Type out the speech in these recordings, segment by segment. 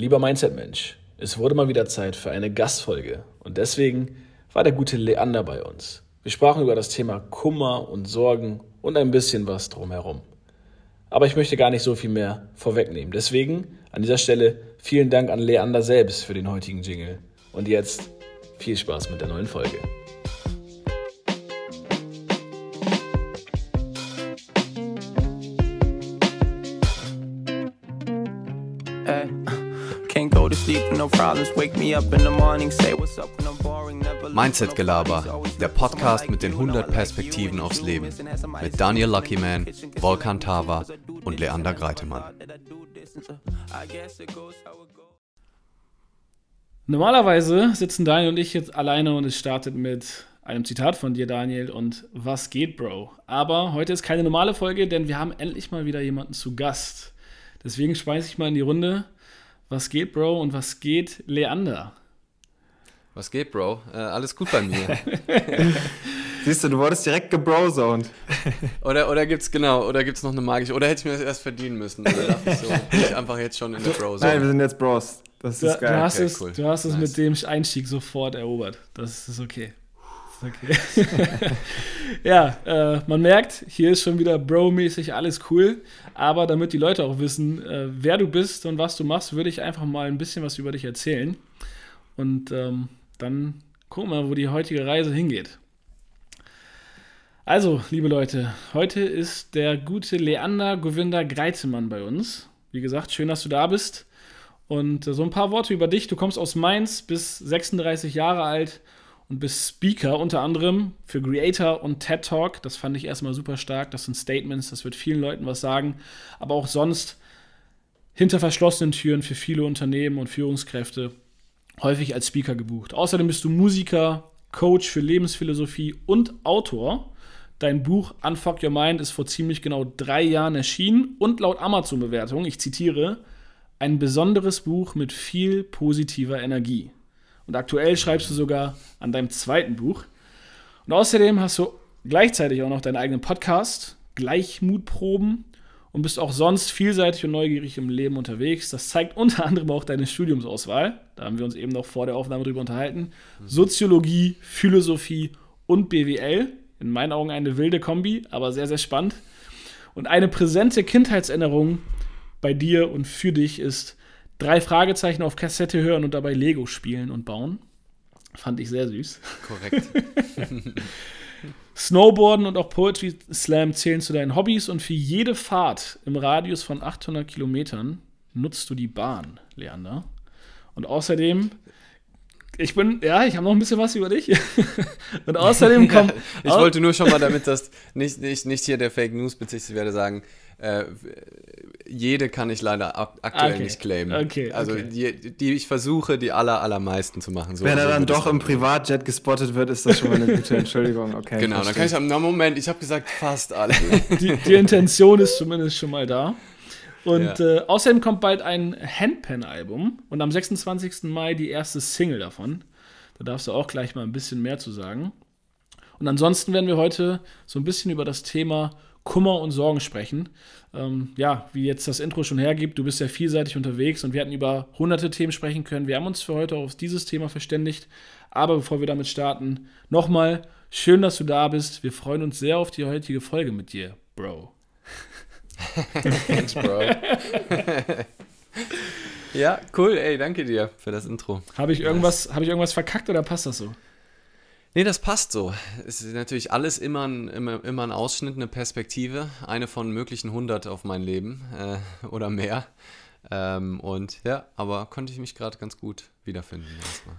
Lieber Mindset-Mensch, es wurde mal wieder Zeit für eine Gastfolge und deswegen war der gute Leander bei uns. Wir sprachen über das Thema Kummer und Sorgen und ein bisschen was drumherum. Aber ich möchte gar nicht so viel mehr vorwegnehmen. Deswegen an dieser Stelle vielen Dank an Leander selbst für den heutigen Jingle. Und jetzt viel Spaß mit der neuen Folge. Mindset-Gelaber, der Podcast mit den 100 Perspektiven aufs Leben. Mit Daniel Luckyman, Volkan Tava und Leander Greitemann. Normalerweise sitzen Daniel und ich jetzt alleine und es startet mit einem Zitat von dir, Daniel, und was geht, Bro? Aber heute ist keine normale Folge, denn wir haben endlich mal wieder jemanden zu Gast. Deswegen speise ich mal in die Runde. Was geht, Bro? Und was geht, Leander? Was geht, Bro? Äh, alles gut bei mir. Siehst du, du wurdest direkt gebrozoned. oder oder gibt's genau, oder gibt's noch eine magische, oder hätte ich mir das erst verdienen müssen? Oder darf ich so ich einfach jetzt schon in der Brozone? Nein, wir sind jetzt Bros. Das ist du, geil. Du hast, okay, es, cool. du hast nice. es mit dem Einstieg sofort erobert. Das ist okay. Okay. ja, äh, man merkt, hier ist schon wieder Bro-mäßig alles cool. Aber damit die Leute auch wissen, äh, wer du bist und was du machst, würde ich einfach mal ein bisschen was über dich erzählen. Und ähm, dann gucken wir, wo die heutige Reise hingeht. Also, liebe Leute, heute ist der gute Leander Govinda Greizemann bei uns. Wie gesagt, schön, dass du da bist. Und äh, so ein paar Worte über dich. Du kommst aus Mainz, bist 36 Jahre alt und bist Speaker unter anderem für Creator und TED Talk. Das fand ich erstmal super stark. Das sind Statements, das wird vielen Leuten was sagen. Aber auch sonst hinter verschlossenen Türen für viele Unternehmen und Führungskräfte häufig als Speaker gebucht. Außerdem bist du Musiker, Coach für Lebensphilosophie und Autor. Dein Buch Unfuck Your Mind ist vor ziemlich genau drei Jahren erschienen und laut Amazon-Bewertung, ich zitiere, ein besonderes Buch mit viel positiver Energie. Und aktuell schreibst du sogar an deinem zweiten Buch. Und außerdem hast du gleichzeitig auch noch deinen eigenen Podcast, Gleichmutproben, und bist auch sonst vielseitig und neugierig im Leben unterwegs. Das zeigt unter anderem auch deine Studiumsauswahl. Da haben wir uns eben noch vor der Aufnahme drüber unterhalten. Soziologie, Philosophie und BWL. In meinen Augen eine wilde Kombi, aber sehr, sehr spannend. Und eine präsente Kindheitserinnerung bei dir und für dich ist drei Fragezeichen auf Kassette hören und dabei Lego spielen und bauen. Fand ich sehr süß. Korrekt. Snowboarden und auch Poetry Slam zählen zu deinen Hobbys und für jede Fahrt im Radius von 800 Kilometern nutzt du die Bahn, Leander. Und außerdem, ich bin, ja, ich habe noch ein bisschen was über dich. und außerdem kommt. ich wollte nur schon mal, damit das nicht, nicht, nicht hier der Fake News bezieht, werde sagen, äh, jede kann ich leider aktuell okay. nicht claimen. Okay, also okay. Die, die ich versuche, die aller, allermeisten zu machen. So Wenn er dann doch im Privatjet gespottet wird, ist das schon mal eine gute Entschuldigung. Okay, genau, dann kann ich sagen, na Moment, ich habe gesagt fast alle. Die, die, Intention ist zumindest schon mal da. Und ja. äh, außerdem kommt bald ein Handpan-Album und am 26. Mai die erste Single davon. Da darfst du auch gleich mal ein bisschen mehr zu sagen. Und ansonsten werden wir heute so ein bisschen über das Thema Kummer und Sorgen sprechen. Ähm, ja, wie jetzt das Intro schon hergibt, du bist ja vielseitig unterwegs und wir hatten über hunderte Themen sprechen können. Wir haben uns für heute auf dieses Thema verständigt. Aber bevor wir damit starten, nochmal schön, dass du da bist. Wir freuen uns sehr auf die heutige Folge mit dir, Bro. Thanks, Bro. ja, cool, ey, danke dir für das Intro. Habe ich, irgendwas, hab ich irgendwas verkackt oder passt das so? Nee, das passt so. Es ist natürlich alles immer ein, immer, immer ein Ausschnitt, eine Perspektive. Eine von möglichen 100 auf mein Leben äh, oder mehr. Ähm, und ja, aber konnte ich mich gerade ganz gut wiederfinden erstmal.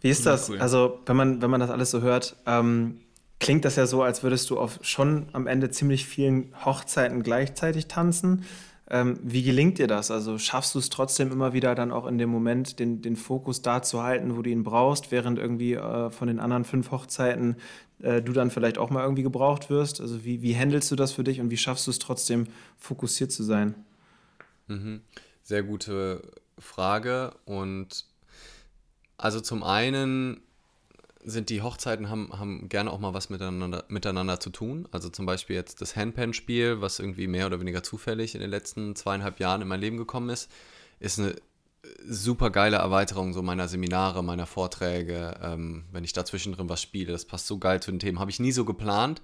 Wie ist das? Cool. Also, wenn man, wenn man das alles so hört, ähm, klingt das ja so, als würdest du auf schon am Ende ziemlich vielen Hochzeiten gleichzeitig tanzen. Ähm, wie gelingt dir das? Also schaffst du es trotzdem immer wieder dann auch in dem Moment, den, den Fokus da zu halten, wo du ihn brauchst, während irgendwie äh, von den anderen fünf Hochzeiten äh, du dann vielleicht auch mal irgendwie gebraucht wirst? Also wie, wie handelst du das für dich und wie schaffst du es trotzdem fokussiert zu sein? Mhm. Sehr gute Frage und also zum einen sind die Hochzeiten haben, haben gerne auch mal was miteinander, miteinander zu tun. Also zum Beispiel jetzt das Handpan-Spiel, was irgendwie mehr oder weniger zufällig in den letzten zweieinhalb Jahren in mein Leben gekommen ist, ist eine super geile Erweiterung so meiner Seminare, meiner Vorträge, ähm, wenn ich dazwischen drin was spiele. Das passt so geil zu den Themen. Habe ich nie so geplant,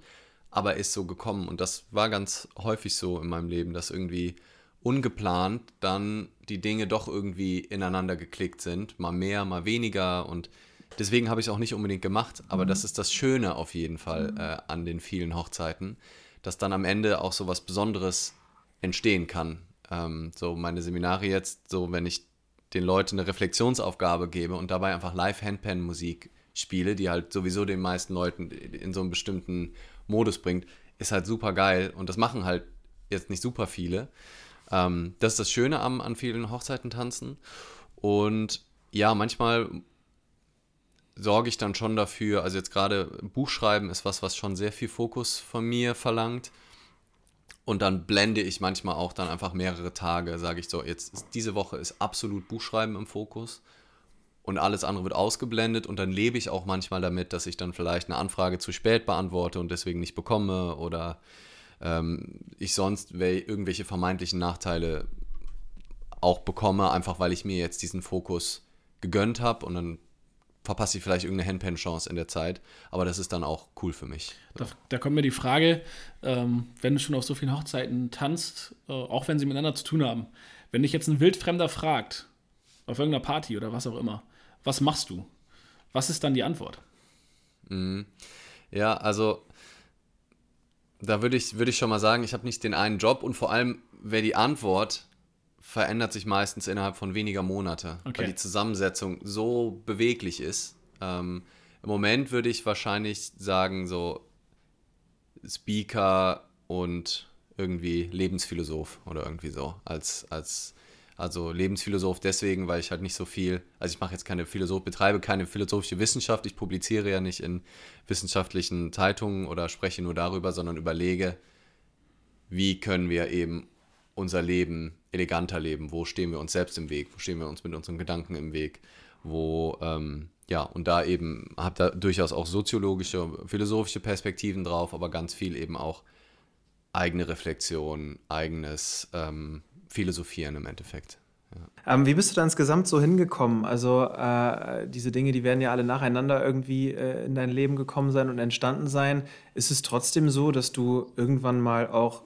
aber ist so gekommen. Und das war ganz häufig so in meinem Leben, dass irgendwie ungeplant dann die Dinge doch irgendwie ineinander geklickt sind. Mal mehr, mal weniger. Und deswegen habe ich es auch nicht unbedingt gemacht. Aber mhm. das ist das Schöne auf jeden Fall mhm. äh, an den vielen Hochzeiten, dass dann am Ende auch so was Besonderes entstehen kann. Ähm, so meine Seminare jetzt, so wenn ich den Leuten eine Reflexionsaufgabe gebe und dabei einfach Live-Handpan-Musik spiele, die halt sowieso den meisten Leuten in so einen bestimmten Modus bringt, ist halt super geil. Und das machen halt jetzt nicht super viele. Ähm, das ist das Schöne am, an vielen Hochzeiten tanzen. Und ja, manchmal sorge ich dann schon dafür, also jetzt gerade Buchschreiben ist was, was schon sehr viel Fokus von mir verlangt. Und dann blende ich manchmal auch dann einfach mehrere Tage, sage ich so, jetzt ist, diese Woche ist absolut Buchschreiben im Fokus und alles andere wird ausgeblendet und dann lebe ich auch manchmal damit, dass ich dann vielleicht eine Anfrage zu spät beantworte und deswegen nicht bekomme oder ähm, ich sonst irgendwelche vermeintlichen Nachteile auch bekomme, einfach weil ich mir jetzt diesen Fokus gegönnt habe und dann verpasse ich vielleicht irgendeine Handpan-Chance in der Zeit. Aber das ist dann auch cool für mich. Da, da kommt mir die Frage, ähm, wenn du schon auf so vielen Hochzeiten tanzt, äh, auch wenn sie miteinander zu tun haben, wenn dich jetzt ein Wildfremder fragt, auf irgendeiner Party oder was auch immer, was machst du? Was ist dann die Antwort? Mhm. Ja, also da würde ich, würd ich schon mal sagen, ich habe nicht den einen Job und vor allem wäre die Antwort verändert sich meistens innerhalb von weniger Monate, okay. weil die Zusammensetzung so beweglich ist. Ähm, Im Moment würde ich wahrscheinlich sagen, so Speaker und irgendwie Lebensphilosoph oder irgendwie so als, als also Lebensphilosoph deswegen, weil ich halt nicht so viel, also ich mache jetzt keine Philosoph, betreibe keine philosophische Wissenschaft, ich publiziere ja nicht in wissenschaftlichen Zeitungen oder spreche nur darüber, sondern überlege, wie können wir eben unser Leben eleganter leben, wo stehen wir uns selbst im Weg, wo stehen wir uns mit unseren Gedanken im Weg, wo, ähm, ja, und da eben, habe da durchaus auch soziologische, philosophische Perspektiven drauf, aber ganz viel eben auch eigene Reflexion, eigenes ähm, Philosophieren im Endeffekt. Ja. Ähm, wie bist du da insgesamt so hingekommen? Also äh, diese Dinge, die werden ja alle nacheinander irgendwie äh, in dein Leben gekommen sein und entstanden sein. Ist es trotzdem so, dass du irgendwann mal auch,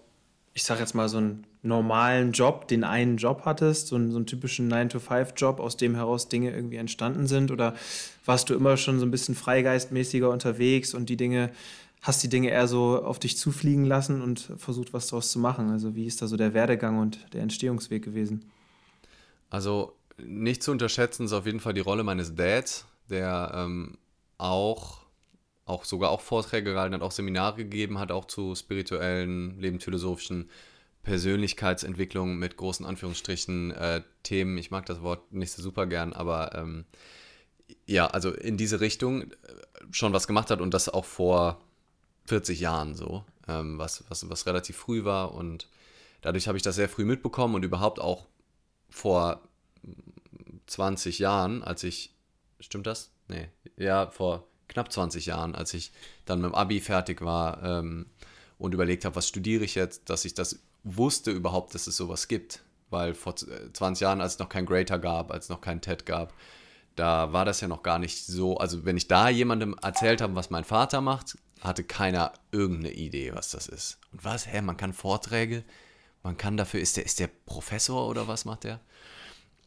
ich sage jetzt mal so einen normalen Job, den einen Job hattest, so einen, so einen typischen 9-to-5-Job, aus dem heraus Dinge irgendwie entstanden sind? Oder warst du immer schon so ein bisschen freigeistmäßiger unterwegs und die Dinge hast die Dinge eher so auf dich zufliegen lassen und versucht, was daraus zu machen? Also wie ist da so der Werdegang und der Entstehungsweg gewesen? Also nicht zu unterschätzen ist auf jeden Fall die Rolle meines Dads, der ähm, auch, auch sogar auch Vorträge gehalten hat, auch Seminare gegeben hat, auch zu spirituellen, lebensphilosophischen Persönlichkeitsentwicklung mit großen Anführungsstrichen äh, Themen. Ich mag das Wort nicht so super gern, aber ähm, ja, also in diese Richtung äh, schon was gemacht hat und das auch vor 40 Jahren so, ähm, was, was, was relativ früh war und dadurch habe ich das sehr früh mitbekommen und überhaupt auch vor 20 Jahren, als ich, stimmt das? Nee, ja, vor knapp 20 Jahren, als ich dann mit dem Abi fertig war ähm, und überlegt habe, was studiere ich jetzt, dass ich das wusste überhaupt, dass es sowas gibt. Weil vor 20 Jahren, als es noch kein Greater gab, als es noch kein TED gab, da war das ja noch gar nicht so. Also, wenn ich da jemandem erzählt habe, was mein Vater macht, hatte keiner irgendeine Idee, was das ist. Und was? Hä, man kann Vorträge, man kann dafür, ist der, ist der Professor oder was macht der?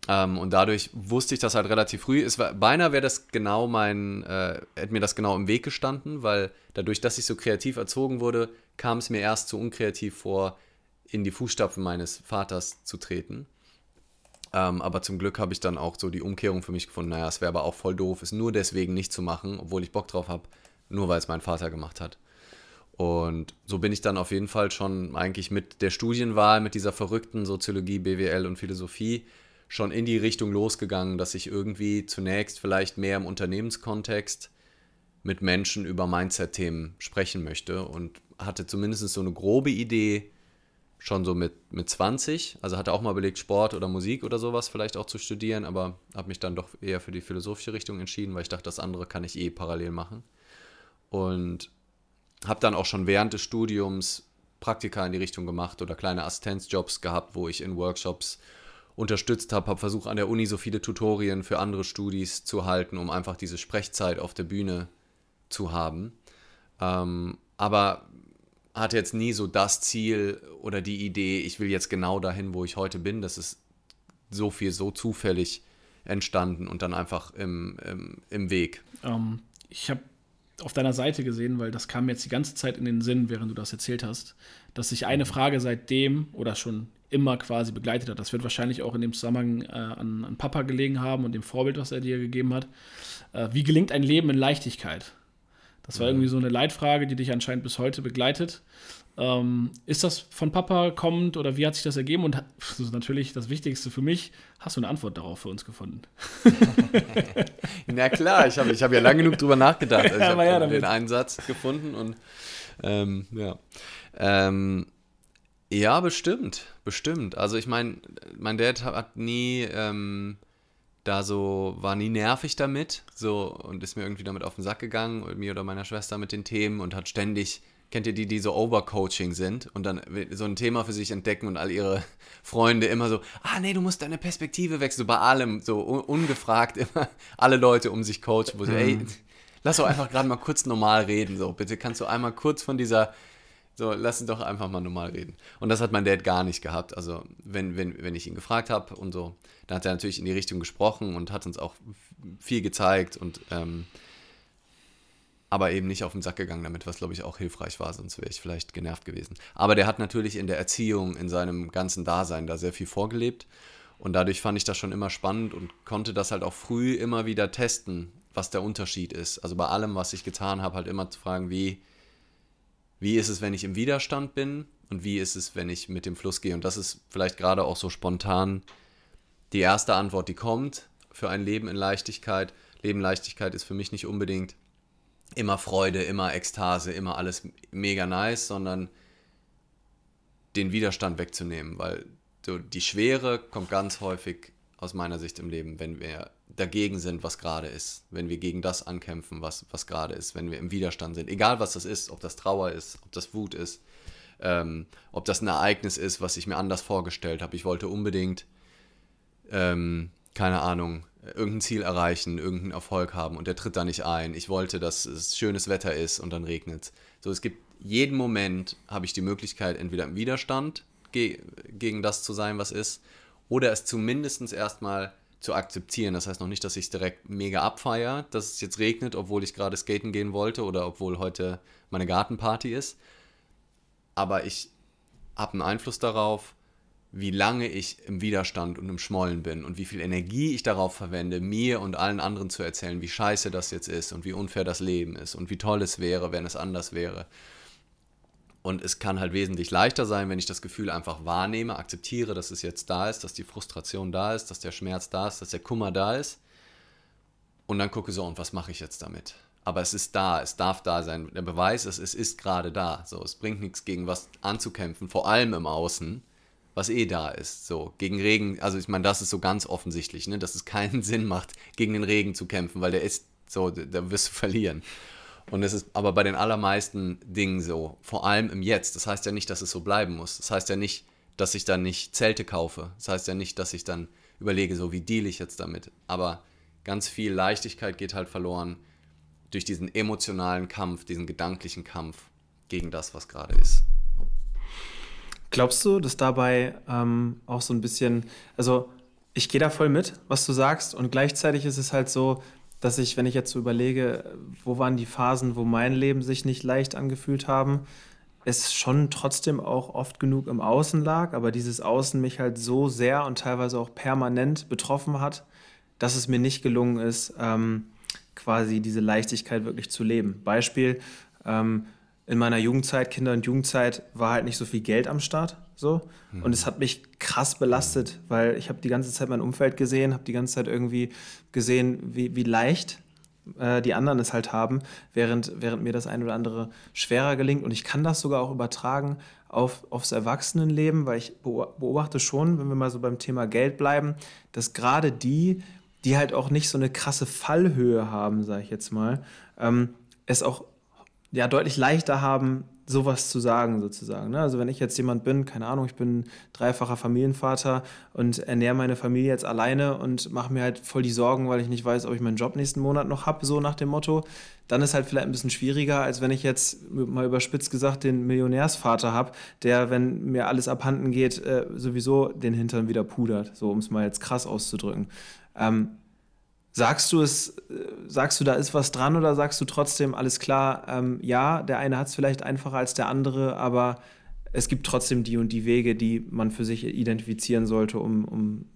Ähm, und dadurch wusste ich das halt relativ früh. Es war, beinahe wäre das genau mein, äh, hätte mir das genau im Weg gestanden, weil dadurch, dass ich so kreativ erzogen wurde, kam es mir erst zu unkreativ vor, in die Fußstapfen meines Vaters zu treten. Ähm, aber zum Glück habe ich dann auch so die Umkehrung für mich gefunden. Naja, es wäre aber auch voll doof, es nur deswegen nicht zu machen, obwohl ich Bock drauf habe, nur weil es mein Vater gemacht hat. Und so bin ich dann auf jeden Fall schon eigentlich mit der Studienwahl, mit dieser verrückten Soziologie, BWL und Philosophie schon in die Richtung losgegangen, dass ich irgendwie zunächst vielleicht mehr im Unternehmenskontext mit Menschen über Mindset-Themen sprechen möchte und hatte zumindest so eine grobe Idee schon so mit, mit 20. Also hatte auch mal überlegt, Sport oder Musik oder sowas vielleicht auch zu studieren, aber habe mich dann doch eher für die philosophische Richtung entschieden, weil ich dachte, das andere kann ich eh parallel machen. Und habe dann auch schon während des Studiums Praktika in die Richtung gemacht oder kleine Assistenzjobs gehabt, wo ich in Workshops unterstützt habe, habe versucht an der Uni so viele Tutorien für andere Studis zu halten, um einfach diese Sprechzeit auf der Bühne zu haben. Ähm, aber hatte jetzt nie so das Ziel oder die Idee, ich will jetzt genau dahin, wo ich heute bin. Das ist so viel, so zufällig entstanden und dann einfach im, im, im Weg. Ähm, ich habe auf deiner Seite gesehen, weil das kam jetzt die ganze Zeit in den Sinn, während du das erzählt hast, dass sich eine Frage seitdem oder schon immer quasi begleitet hat. Das wird wahrscheinlich auch in dem Zusammenhang äh, an, an, Papa gelegen haben und dem Vorbild, was er dir gegeben hat. Äh, wie gelingt ein Leben in Leichtigkeit? Das war irgendwie so eine Leitfrage, die dich anscheinend bis heute begleitet. Ähm, ist das von Papa kommend oder wie hat sich das ergeben? Und das ist natürlich das Wichtigste für mich, hast du eine Antwort darauf für uns gefunden? Na klar, ich habe ich hab ja lange genug drüber nachgedacht. Also ich habe ja den einen Satz gefunden und ähm, ja. Ähm, ja, bestimmt, bestimmt. Also ich meine, mein Dad hat nie ähm, da so, war nie nervig damit, so und ist mir irgendwie damit auf den Sack gegangen, mir oder meiner Schwester mit den Themen und hat ständig, kennt ihr die, die so Overcoaching sind und dann so ein Thema für sich entdecken und all ihre Freunde immer so, ah nee, du musst deine Perspektive wechseln, so bei allem, so un ungefragt immer alle Leute um sich coachen, wo sie, mhm. ey, lass doch einfach gerade mal kurz normal reden, so bitte kannst du einmal kurz von dieser so, lass uns doch einfach mal normal reden. Und das hat mein Dad gar nicht gehabt. Also, wenn, wenn, wenn ich ihn gefragt habe und so, dann hat er natürlich in die Richtung gesprochen und hat uns auch viel gezeigt und ähm, aber eben nicht auf den Sack gegangen damit, was glaube ich auch hilfreich war, sonst wäre ich vielleicht genervt gewesen. Aber der hat natürlich in der Erziehung, in seinem ganzen Dasein da sehr viel vorgelebt und dadurch fand ich das schon immer spannend und konnte das halt auch früh immer wieder testen, was der Unterschied ist. Also bei allem, was ich getan habe, halt immer zu fragen, wie, wie ist es, wenn ich im Widerstand bin und wie ist es, wenn ich mit dem Fluss gehe. Und das ist vielleicht gerade auch so spontan die erste Antwort, die kommt für ein Leben in Leichtigkeit. Leben Leichtigkeit ist für mich nicht unbedingt immer Freude, immer Ekstase, immer alles mega nice, sondern den Widerstand wegzunehmen, weil die Schwere kommt ganz häufig aus meiner Sicht im Leben, wenn wir dagegen sind, was gerade ist, wenn wir gegen das ankämpfen, was, was gerade ist, wenn wir im Widerstand sind, egal was das ist, ob das Trauer ist, ob das Wut ist, ähm, ob das ein Ereignis ist, was ich mir anders vorgestellt habe. Ich wollte unbedingt, ähm, keine Ahnung, irgendein Ziel erreichen, irgendeinen Erfolg haben und der tritt da nicht ein. Ich wollte, dass es schönes Wetter ist und dann regnet So, es gibt jeden Moment, habe ich die Möglichkeit, entweder im Widerstand ge gegen das zu sein, was ist, oder es zumindest erstmal zu akzeptieren. Das heißt noch nicht, dass ich es direkt mega abfeiere, dass es jetzt regnet, obwohl ich gerade skaten gehen wollte oder obwohl heute meine Gartenparty ist. Aber ich habe einen Einfluss darauf, wie lange ich im Widerstand und im Schmollen bin und wie viel Energie ich darauf verwende, mir und allen anderen zu erzählen, wie scheiße das jetzt ist und wie unfair das Leben ist und wie toll es wäre, wenn es anders wäre. Und es kann halt wesentlich leichter sein, wenn ich das Gefühl einfach wahrnehme, akzeptiere, dass es jetzt da ist, dass die Frustration da ist, dass der Schmerz da ist, dass der Kummer da ist. Und dann gucke so, und was mache ich jetzt damit? Aber es ist da, es darf da sein. Der Beweis ist, es ist gerade da. So, es bringt nichts gegen was anzukämpfen, vor allem im Außen, was eh da ist. So, gegen Regen, also ich meine, das ist so ganz offensichtlich, ne, dass es keinen Sinn macht, gegen den Regen zu kämpfen, weil der ist so, da wirst du verlieren. Und es ist aber bei den allermeisten Dingen so, vor allem im Jetzt. Das heißt ja nicht, dass es so bleiben muss. Das heißt ja nicht, dass ich dann nicht Zelte kaufe. Das heißt ja nicht, dass ich dann überlege, so wie deal ich jetzt damit. Aber ganz viel Leichtigkeit geht halt verloren durch diesen emotionalen Kampf, diesen gedanklichen Kampf gegen das, was gerade ist. Glaubst du, dass dabei ähm, auch so ein bisschen, also ich gehe da voll mit, was du sagst, und gleichzeitig ist es halt so, dass ich, wenn ich jetzt so überlege, wo waren die Phasen, wo mein Leben sich nicht leicht angefühlt haben, es schon trotzdem auch oft genug im Außen lag, aber dieses Außen mich halt so sehr und teilweise auch permanent betroffen hat, dass es mir nicht gelungen ist, ähm, quasi diese Leichtigkeit wirklich zu leben. Beispiel, ähm, in meiner Jugendzeit, Kinder- und Jugendzeit, war halt nicht so viel Geld am Start. So. Mhm. Und es hat mich krass belastet, weil ich habe die ganze Zeit mein Umfeld gesehen, habe die ganze Zeit irgendwie gesehen, wie, wie leicht äh, die anderen es halt haben, während, während mir das ein oder andere schwerer gelingt. Und ich kann das sogar auch übertragen auf, aufs Erwachsenenleben, weil ich beobachte schon, wenn wir mal so beim Thema Geld bleiben, dass gerade die, die halt auch nicht so eine krasse Fallhöhe haben, sage ich jetzt mal, ähm, es auch ja, deutlich leichter haben, sowas zu sagen, sozusagen. Ne? Also wenn ich jetzt jemand bin, keine Ahnung, ich bin dreifacher Familienvater und ernähre meine Familie jetzt alleine und mache mir halt voll die Sorgen, weil ich nicht weiß, ob ich meinen Job nächsten Monat noch habe, so nach dem Motto, dann ist halt vielleicht ein bisschen schwieriger, als wenn ich jetzt mal überspitzt gesagt den Millionärsvater habe, der, wenn mir alles abhanden geht, äh, sowieso den Hintern wieder pudert, so um es mal jetzt krass auszudrücken. Ähm, Sagst du es, äh, sagst du, da ist was dran oder sagst du trotzdem, alles klar, ähm, ja, der eine hat es vielleicht einfacher als der andere, aber es gibt trotzdem die und die Wege, die man für sich identifizieren sollte, um, um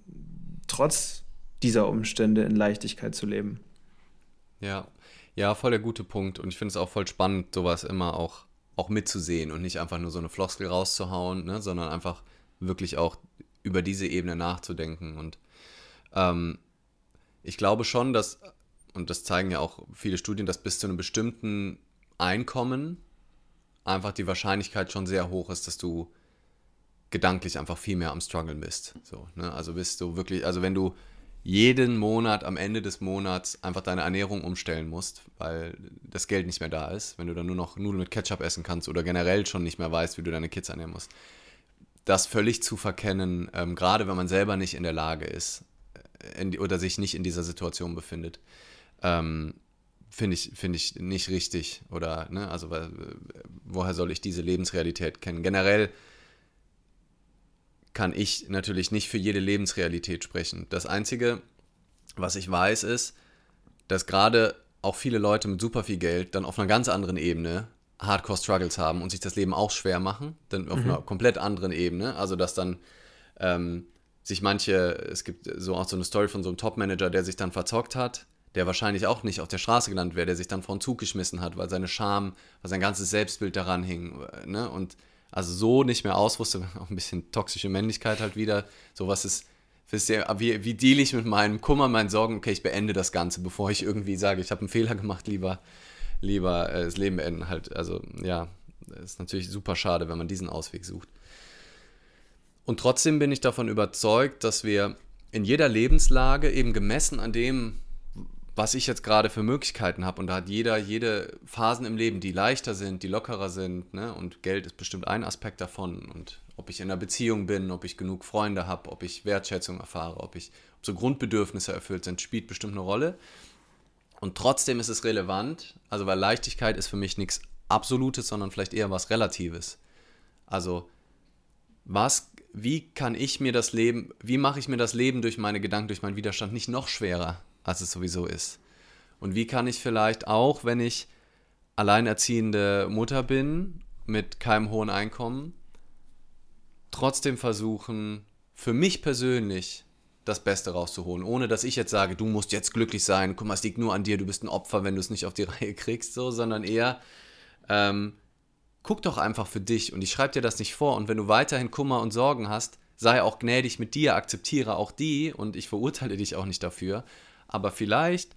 trotz dieser Umstände in Leichtigkeit zu leben. Ja, ja, voll der gute Punkt. Und ich finde es auch voll spannend, sowas immer auch, auch mitzusehen und nicht einfach nur so eine Floskel rauszuhauen, ne, sondern einfach wirklich auch über diese Ebene nachzudenken. Und ähm, ich glaube schon, dass, und das zeigen ja auch viele Studien, dass bis zu einem bestimmten Einkommen einfach die Wahrscheinlichkeit schon sehr hoch ist, dass du gedanklich einfach viel mehr am Struggeln bist. So, ne? Also bist du wirklich, also wenn du jeden Monat am Ende des Monats einfach deine Ernährung umstellen musst, weil das Geld nicht mehr da ist, wenn du dann nur noch Nudeln mit Ketchup essen kannst oder generell schon nicht mehr weißt, wie du deine Kids ernähren musst. Das völlig zu verkennen, ähm, gerade wenn man selber nicht in der Lage ist, in, oder sich nicht in dieser Situation befindet. Ähm, finde ich, find ich nicht richtig. Oder, ne, also woher soll ich diese Lebensrealität kennen? Generell kann ich natürlich nicht für jede Lebensrealität sprechen. Das Einzige, was ich weiß, ist, dass gerade auch viele Leute mit super viel Geld dann auf einer ganz anderen Ebene Hardcore-Struggles haben und sich das Leben auch schwer machen, dann auf mhm. einer komplett anderen Ebene. Also dass dann ähm, sich manche, es gibt so auch so eine Story von so einem Top-Manager, der sich dann verzockt hat, der wahrscheinlich auch nicht auf der Straße gelandet wäre, der sich dann vor den Zug geschmissen hat, weil seine Scham, weil sein ganzes Selbstbild daran hing. Ne? Und also so nicht mehr aus wusste, auch ein bisschen toxische Männlichkeit halt wieder. Sowas ist, wisst ihr, wie, wie deal ich mit meinem Kummer, meinen Sorgen, okay, ich beende das Ganze, bevor ich irgendwie sage, ich habe einen Fehler gemacht, lieber, lieber äh, das Leben beenden halt. Also ja, ist natürlich super schade, wenn man diesen Ausweg sucht. Und trotzdem bin ich davon überzeugt, dass wir in jeder Lebenslage eben gemessen an dem, was ich jetzt gerade für Möglichkeiten habe, und da hat jeder, jede Phasen im Leben, die leichter sind, die lockerer sind, ne? und Geld ist bestimmt ein Aspekt davon, und ob ich in einer Beziehung bin, ob ich genug Freunde habe, ob ich Wertschätzung erfahre, ob ich ob so Grundbedürfnisse erfüllt sind, spielt bestimmt eine Rolle. Und trotzdem ist es relevant, also weil Leichtigkeit ist für mich nichts Absolutes, sondern vielleicht eher was Relatives. Also was wie kann ich mir das Leben, wie mache ich mir das Leben durch meine Gedanken, durch meinen Widerstand nicht noch schwerer, als es sowieso ist? Und wie kann ich vielleicht auch, wenn ich alleinerziehende Mutter bin, mit keinem hohen Einkommen, trotzdem versuchen, für mich persönlich das Beste rauszuholen, ohne dass ich jetzt sage, du musst jetzt glücklich sein, guck mal, es liegt nur an dir, du bist ein Opfer, wenn du es nicht auf die Reihe kriegst, so, sondern eher, ähm, guck doch einfach für dich und ich schreibe dir das nicht vor. Und wenn du weiterhin Kummer und Sorgen hast, sei auch gnädig mit dir, akzeptiere auch die und ich verurteile dich auch nicht dafür. Aber vielleicht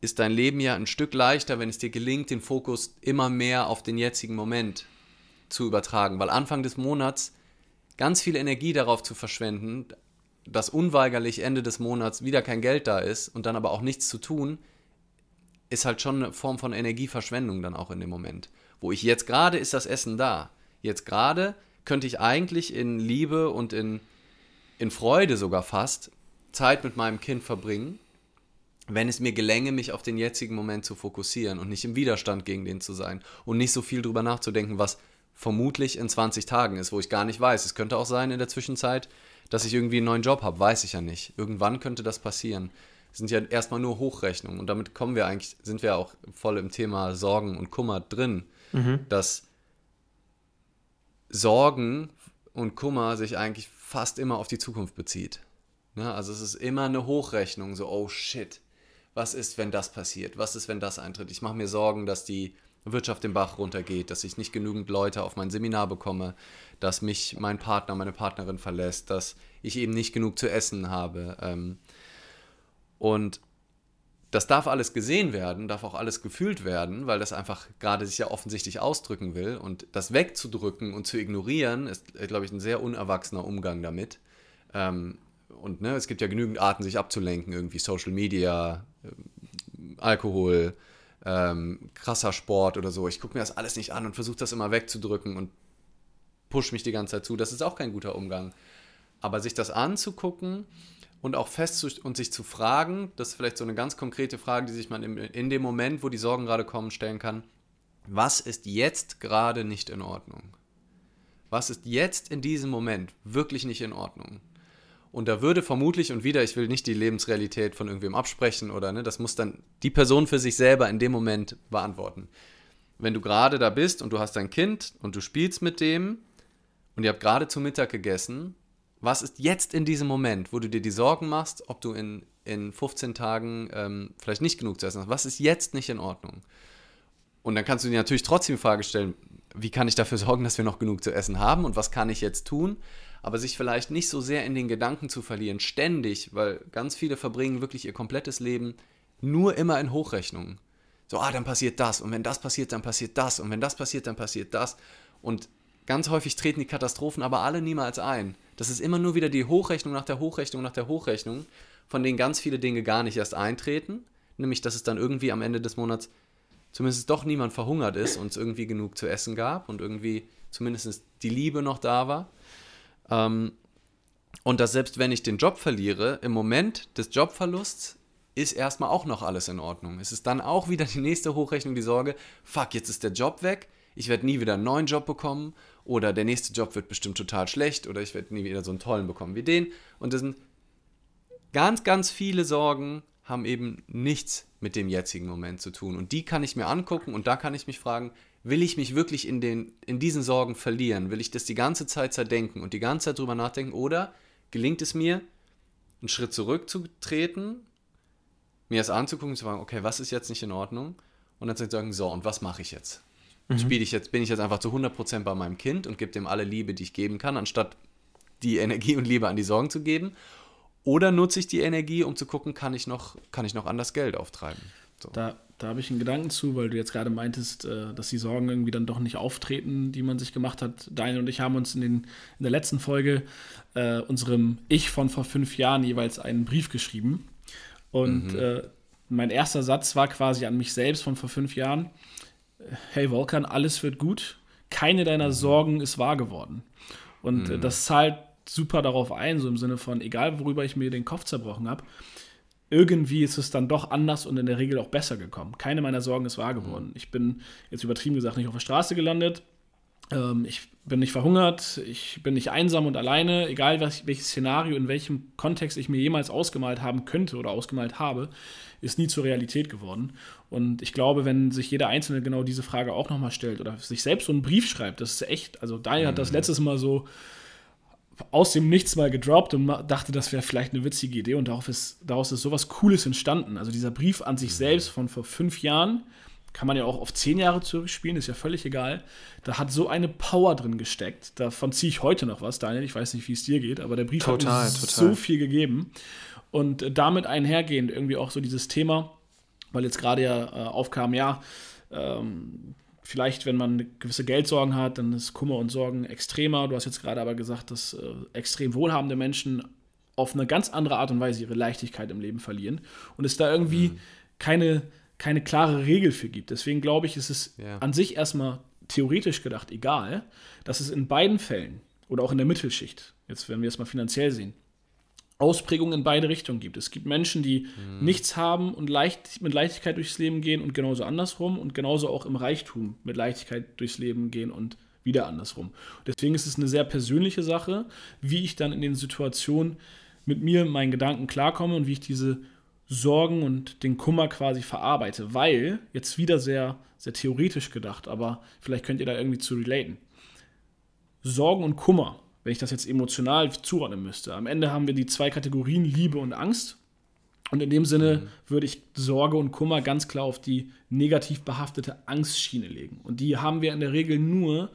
ist dein Leben ja ein Stück leichter, wenn es dir gelingt, den Fokus immer mehr auf den jetzigen Moment zu übertragen. Weil Anfang des Monats ganz viel Energie darauf zu verschwenden, dass unweigerlich Ende des Monats wieder kein Geld da ist und dann aber auch nichts zu tun, ist halt schon eine Form von Energieverschwendung dann auch in dem Moment. Wo ich jetzt gerade ist das Essen da. Jetzt gerade könnte ich eigentlich in Liebe und in, in Freude sogar fast Zeit mit meinem Kind verbringen, wenn es mir gelänge, mich auf den jetzigen Moment zu fokussieren und nicht im Widerstand gegen den zu sein und nicht so viel drüber nachzudenken, was vermutlich in 20 Tagen ist, wo ich gar nicht weiß. Es könnte auch sein in der Zwischenzeit, dass ich irgendwie einen neuen Job habe, weiß ich ja nicht. Irgendwann könnte das passieren sind ja erstmal nur Hochrechnungen. Und damit kommen wir eigentlich, sind wir auch voll im Thema Sorgen und Kummer drin, mhm. dass Sorgen und Kummer sich eigentlich fast immer auf die Zukunft bezieht. Ja, also es ist immer eine Hochrechnung, so, oh shit, was ist, wenn das passiert? Was ist, wenn das eintritt? Ich mache mir Sorgen, dass die Wirtschaft den Bach runtergeht, dass ich nicht genügend Leute auf mein Seminar bekomme, dass mich mein Partner, meine Partnerin verlässt, dass ich eben nicht genug zu essen habe. Ähm, und das darf alles gesehen werden, darf auch alles gefühlt werden, weil das einfach gerade sich ja offensichtlich ausdrücken will. Und das wegzudrücken und zu ignorieren, ist, äh, glaube ich, ein sehr unerwachsener Umgang damit. Ähm, und ne, es gibt ja genügend Arten, sich abzulenken, irgendwie Social Media, äh, Alkohol, ähm, krasser Sport oder so. Ich gucke mir das alles nicht an und versuche das immer wegzudrücken und push mich die ganze Zeit zu. Das ist auch kein guter Umgang. Aber sich das anzugucken und auch fest zu, und sich zu fragen, das ist vielleicht so eine ganz konkrete Frage, die sich man in, in dem Moment, wo die Sorgen gerade kommen, stellen kann. Was ist jetzt gerade nicht in Ordnung? Was ist jetzt in diesem Moment wirklich nicht in Ordnung? Und da würde vermutlich, und wieder, ich will nicht die Lebensrealität von irgendwem absprechen oder ne, das muss dann die Person für sich selber in dem Moment beantworten. Wenn du gerade da bist und du hast dein Kind und du spielst mit dem und ihr habt gerade zu Mittag gegessen, was ist jetzt in diesem Moment, wo du dir die Sorgen machst, ob du in, in 15 Tagen ähm, vielleicht nicht genug zu essen hast? Was ist jetzt nicht in Ordnung? Und dann kannst du dir natürlich trotzdem die Frage stellen, wie kann ich dafür sorgen, dass wir noch genug zu essen haben und was kann ich jetzt tun? Aber sich vielleicht nicht so sehr in den Gedanken zu verlieren, ständig, weil ganz viele verbringen wirklich ihr komplettes Leben nur immer in Hochrechnungen. So, ah, dann passiert das und wenn das passiert, dann passiert das und wenn das passiert, dann passiert das. Und ganz häufig treten die Katastrophen aber alle niemals ein. Das ist immer nur wieder die Hochrechnung nach der Hochrechnung nach der Hochrechnung, von denen ganz viele Dinge gar nicht erst eintreten. Nämlich, dass es dann irgendwie am Ende des Monats zumindest doch niemand verhungert ist und es irgendwie genug zu essen gab und irgendwie zumindest die Liebe noch da war. Ähm, und dass selbst wenn ich den Job verliere, im Moment des Jobverlusts ist erstmal auch noch alles in Ordnung. Es ist dann auch wieder die nächste Hochrechnung, die Sorge, fuck, jetzt ist der Job weg, ich werde nie wieder einen neuen Job bekommen oder der nächste Job wird bestimmt total schlecht oder ich werde nie wieder so einen tollen bekommen wie den. Und das sind ganz, ganz viele Sorgen, haben eben nichts mit dem jetzigen Moment zu tun. Und die kann ich mir angucken und da kann ich mich fragen, will ich mich wirklich in, den, in diesen Sorgen verlieren? Will ich das die ganze Zeit zerdenken und die ganze Zeit drüber nachdenken? Oder gelingt es mir, einen Schritt zurückzutreten, mir das anzugucken und zu fragen, okay, was ist jetzt nicht in Ordnung? Und dann zu sagen, so, und was mache ich jetzt? Mhm. Spiele ich jetzt, bin ich jetzt einfach zu 100% bei meinem Kind und gebe dem alle Liebe, die ich geben kann, anstatt die Energie und Liebe an die Sorgen zu geben? Oder nutze ich die Energie, um zu gucken, kann ich noch, kann ich noch anders Geld auftreiben? So. Da, da habe ich einen Gedanken zu, weil du jetzt gerade meintest, äh, dass die Sorgen irgendwie dann doch nicht auftreten, die man sich gemacht hat. Daniel und ich haben uns in, den, in der letzten Folge äh, unserem Ich von vor fünf Jahren jeweils einen Brief geschrieben. Und mhm. äh, mein erster Satz war quasi an mich selbst von vor fünf Jahren. Hey Volkan, alles wird gut. Keine deiner mhm. Sorgen ist wahr geworden. Und äh, mhm. das zahlt super darauf ein, so im Sinne von, egal worüber ich mir den Kopf zerbrochen habe, irgendwie ist es dann doch anders und in der Regel auch besser gekommen. Keine meiner Sorgen ist wahr geworden. Ich bin jetzt übertrieben gesagt nicht auf der Straße gelandet. Ähm, ich bin nicht verhungert. Ich bin nicht einsam und alleine. Egal was, welches Szenario, in welchem Kontext ich mir jemals ausgemalt haben könnte oder ausgemalt habe, ist nie zur Realität geworden. Und ich glaube, wenn sich jeder Einzelne genau diese Frage auch nochmal stellt oder sich selbst so einen Brief schreibt, das ist echt, also Daniel hat das mhm. letztes Mal so aus dem Nichts mal gedroppt und dachte, das wäre vielleicht eine witzige Idee und daraus ist, daraus ist sowas Cooles entstanden. Also dieser Brief an sich mhm. selbst von vor fünf Jahren, kann man ja auch auf zehn Jahre zurückspielen, ist ja völlig egal. Da hat so eine Power drin gesteckt. Davon ziehe ich heute noch was, Daniel. Ich weiß nicht, wie es dir geht, aber der Brief total, hat mir total. so viel gegeben. Und damit einhergehend irgendwie auch so dieses Thema, weil jetzt gerade ja äh, aufkam, ja, ähm, vielleicht, wenn man gewisse Geldsorgen hat, dann ist Kummer und Sorgen extremer. Du hast jetzt gerade aber gesagt, dass äh, extrem wohlhabende Menschen auf eine ganz andere Art und Weise ihre Leichtigkeit im Leben verlieren und es da irgendwie mhm. keine, keine klare Regel für gibt. Deswegen glaube ich, ist es ja. an sich erstmal theoretisch gedacht egal, dass es in beiden Fällen oder auch in der Mittelschicht, jetzt wenn wir es mal finanziell sehen, Ausprägungen in beide Richtungen gibt. Es gibt Menschen, die mhm. nichts haben und leicht, mit Leichtigkeit durchs Leben gehen und genauso andersrum und genauso auch im Reichtum mit Leichtigkeit durchs Leben gehen und wieder andersrum. Deswegen ist es eine sehr persönliche Sache, wie ich dann in den Situationen mit mir, meinen Gedanken klarkomme und wie ich diese Sorgen und den Kummer quasi verarbeite, weil, jetzt wieder sehr, sehr theoretisch gedacht, aber vielleicht könnt ihr da irgendwie zu relaten. Sorgen und Kummer wenn ich das jetzt emotional zuordnen müsste. Am Ende haben wir die zwei Kategorien Liebe und Angst. Und in dem Sinne mhm. würde ich Sorge und Kummer ganz klar auf die negativ behaftete Angstschiene legen. Und die haben wir in der Regel nur,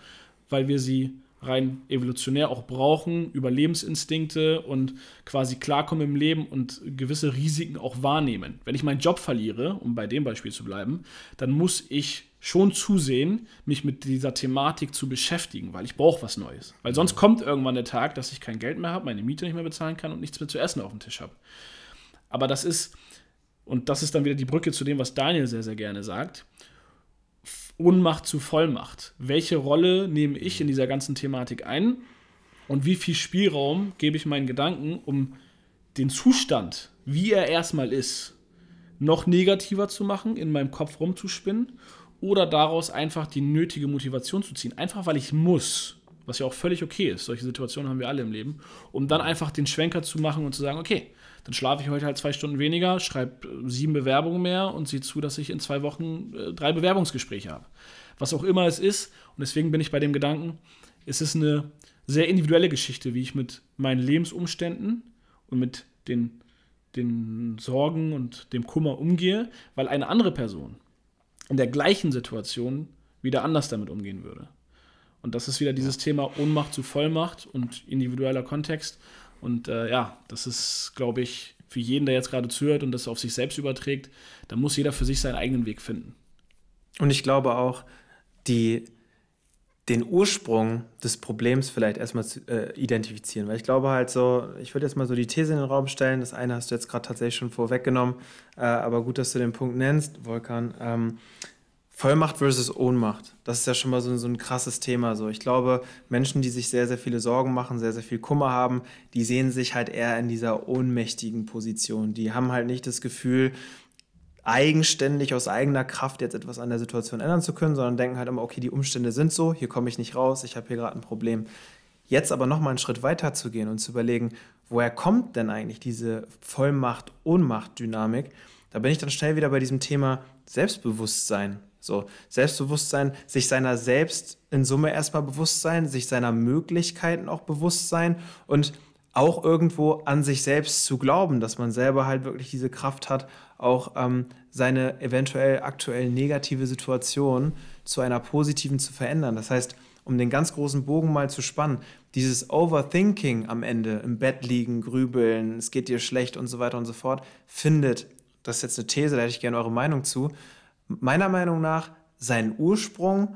weil wir sie rein evolutionär auch brauchen, Überlebensinstinkte und quasi klarkommen im Leben und gewisse Risiken auch wahrnehmen. Wenn ich meinen Job verliere, um bei dem Beispiel zu bleiben, dann muss ich schon zusehen, mich mit dieser Thematik zu beschäftigen, weil ich brauche was Neues. Weil sonst kommt irgendwann der Tag, dass ich kein Geld mehr habe, meine Miete nicht mehr bezahlen kann und nichts mehr zu essen auf dem Tisch habe. Aber das ist und das ist dann wieder die Brücke zu dem, was Daniel sehr, sehr gerne sagt, Ohnmacht zu Vollmacht. Welche Rolle nehme ich in dieser ganzen Thematik ein und wie viel Spielraum gebe ich meinen Gedanken, um den Zustand, wie er erstmal ist, noch negativer zu machen, in meinem Kopf rumzuspinnen oder daraus einfach die nötige Motivation zu ziehen. Einfach weil ich muss, was ja auch völlig okay ist. Solche Situationen haben wir alle im Leben, um dann einfach den Schwenker zu machen und zu sagen, okay, dann schlafe ich heute halt zwei Stunden weniger, schreibe sieben Bewerbungen mehr und sehe zu, dass ich in zwei Wochen äh, drei Bewerbungsgespräche habe. Was auch immer es ist. Und deswegen bin ich bei dem Gedanken, es ist eine sehr individuelle Geschichte, wie ich mit meinen Lebensumständen und mit den, den Sorgen und dem Kummer umgehe, weil eine andere Person in der gleichen Situation wieder anders damit umgehen würde. Und das ist wieder dieses Thema Ohnmacht zu Vollmacht und individueller Kontext. Und äh, ja, das ist, glaube ich, für jeden, der jetzt gerade zuhört und das auf sich selbst überträgt, da muss jeder für sich seinen eigenen Weg finden. Und ich glaube auch, die, den Ursprung des Problems vielleicht erstmal zu äh, identifizieren. Weil ich glaube halt so, ich würde jetzt mal so die These in den Raum stellen. Das eine hast du jetzt gerade tatsächlich schon vorweggenommen, äh, aber gut, dass du den Punkt nennst, Volkan. Ähm, Vollmacht versus Ohnmacht. Das ist ja schon mal so, so, ein krasses Thema. So. Ich glaube, Menschen, die sich sehr, sehr viele Sorgen machen, sehr, sehr viel Kummer haben, die sehen sich halt eher in dieser ohnmächtigen Position. Die haben halt nicht das Gefühl, eigenständig aus eigener Kraft jetzt etwas an der Situation ändern zu können, sondern denken halt immer, okay, die Umstände sind so, hier komme ich nicht raus, ich habe hier gerade ein Problem. Jetzt aber nochmal einen Schritt weiter zu gehen und zu überlegen, woher kommt denn eigentlich diese Vollmacht-Ohnmacht-Dynamik? Da bin ich dann schnell wieder bei diesem Thema Selbstbewusstsein. So, Selbstbewusstsein, sich seiner selbst in Summe erstmal bewusst sein, sich seiner Möglichkeiten auch bewusst sein und auch irgendwo an sich selbst zu glauben, dass man selber halt wirklich diese Kraft hat, auch ähm, seine eventuell aktuell negative Situation zu einer positiven zu verändern. Das heißt, um den ganz großen Bogen mal zu spannen, dieses Overthinking am Ende, im Bett liegen, grübeln, es geht dir schlecht und so weiter und so fort, findet, das ist jetzt eine These, da hätte ich gerne eure Meinung zu, meiner Meinung nach seinen Ursprung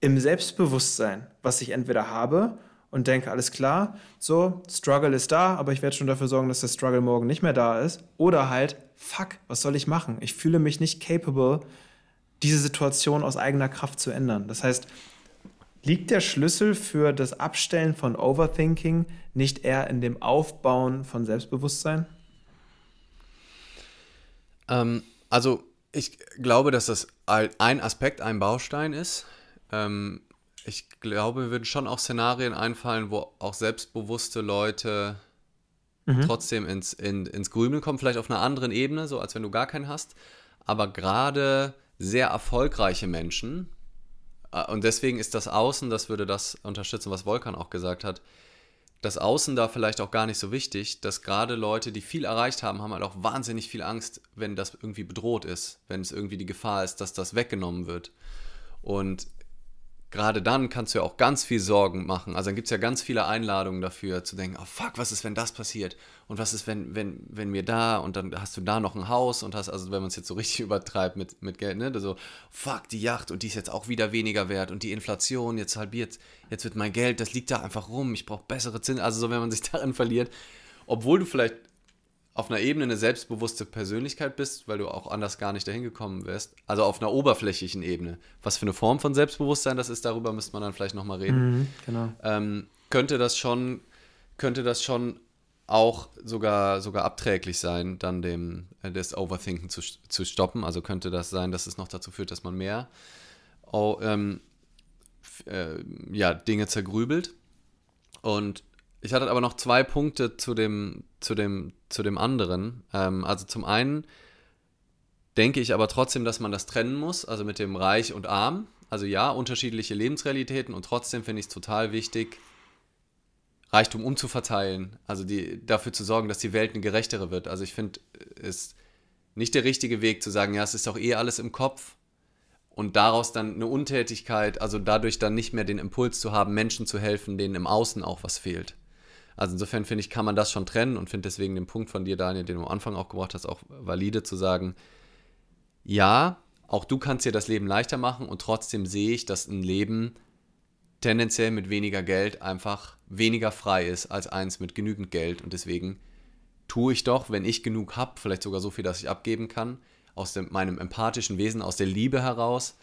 im Selbstbewusstsein, was ich entweder habe und denke, alles klar, so, Struggle ist da, aber ich werde schon dafür sorgen, dass der Struggle morgen nicht mehr da ist. Oder halt, fuck, was soll ich machen? Ich fühle mich nicht capable, diese Situation aus eigener Kraft zu ändern. Das heißt, liegt der Schlüssel für das Abstellen von Overthinking nicht eher in dem Aufbauen von Selbstbewusstsein? Ähm, also ich glaube, dass das ein Aspekt, ein Baustein ist. Ähm, ich glaube, mir würden schon auch Szenarien einfallen, wo auch selbstbewusste Leute mhm. trotzdem ins, in, ins Grübeln kommen, vielleicht auf einer anderen Ebene, so als wenn du gar keinen hast. Aber gerade sehr erfolgreiche Menschen, äh, und deswegen ist das Außen, das würde das unterstützen, was Volkan auch gesagt hat, das Außen da vielleicht auch gar nicht so wichtig, dass gerade Leute, die viel erreicht haben, haben halt auch wahnsinnig viel Angst, wenn das irgendwie bedroht ist, wenn es irgendwie die Gefahr ist, dass das weggenommen wird. Und gerade dann kannst du ja auch ganz viel Sorgen machen. Also dann gibt es ja ganz viele Einladungen dafür, zu denken, oh fuck, was ist, wenn das passiert? Und was ist, wenn, wenn, wenn mir da und dann hast du da noch ein Haus und hast, also wenn man es jetzt so richtig übertreibt mit, mit Geld, ne? So, fuck, die Yacht und die ist jetzt auch wieder weniger wert und die Inflation jetzt halbiert, jetzt wird mein Geld, das liegt da einfach rum, ich brauche bessere Zinsen. Also so, wenn man sich darin verliert, obwohl du vielleicht auf einer Ebene eine selbstbewusste Persönlichkeit bist, weil du auch anders gar nicht dahin gekommen wärst. Also auf einer oberflächlichen Ebene. Was für eine Form von Selbstbewusstsein das ist, darüber müsste man dann vielleicht nochmal reden. Mhm, genau. Ähm, könnte das schon, könnte das schon auch sogar, sogar abträglich sein, dann dem, äh, das Overthinken zu, zu stoppen. Also könnte das sein, dass es noch dazu führt, dass man mehr oh, ähm, äh, ja, Dinge zergrübelt. Und ich hatte aber noch zwei Punkte zu dem, zu dem, zu dem anderen. Ähm, also zum einen denke ich aber trotzdem, dass man das trennen muss, also mit dem Reich und Arm. Also ja, unterschiedliche Lebensrealitäten und trotzdem finde ich es total wichtig, Reichtum umzuverteilen, also die, dafür zu sorgen, dass die Welt eine gerechtere wird. Also ich finde es nicht der richtige Weg zu sagen, ja, es ist doch eh alles im Kopf und daraus dann eine Untätigkeit, also dadurch dann nicht mehr den Impuls zu haben, Menschen zu helfen, denen im Außen auch was fehlt. Also insofern finde ich, kann man das schon trennen und finde deswegen den Punkt von dir, Daniel, den du am Anfang auch gebracht hast, auch valide zu sagen, ja, auch du kannst dir das Leben leichter machen und trotzdem sehe ich, dass ein Leben tendenziell mit weniger Geld einfach weniger frei ist als eins mit genügend Geld. Und deswegen tue ich doch, wenn ich genug habe, vielleicht sogar so viel, dass ich abgeben kann, aus dem, meinem empathischen Wesen, aus der Liebe heraus,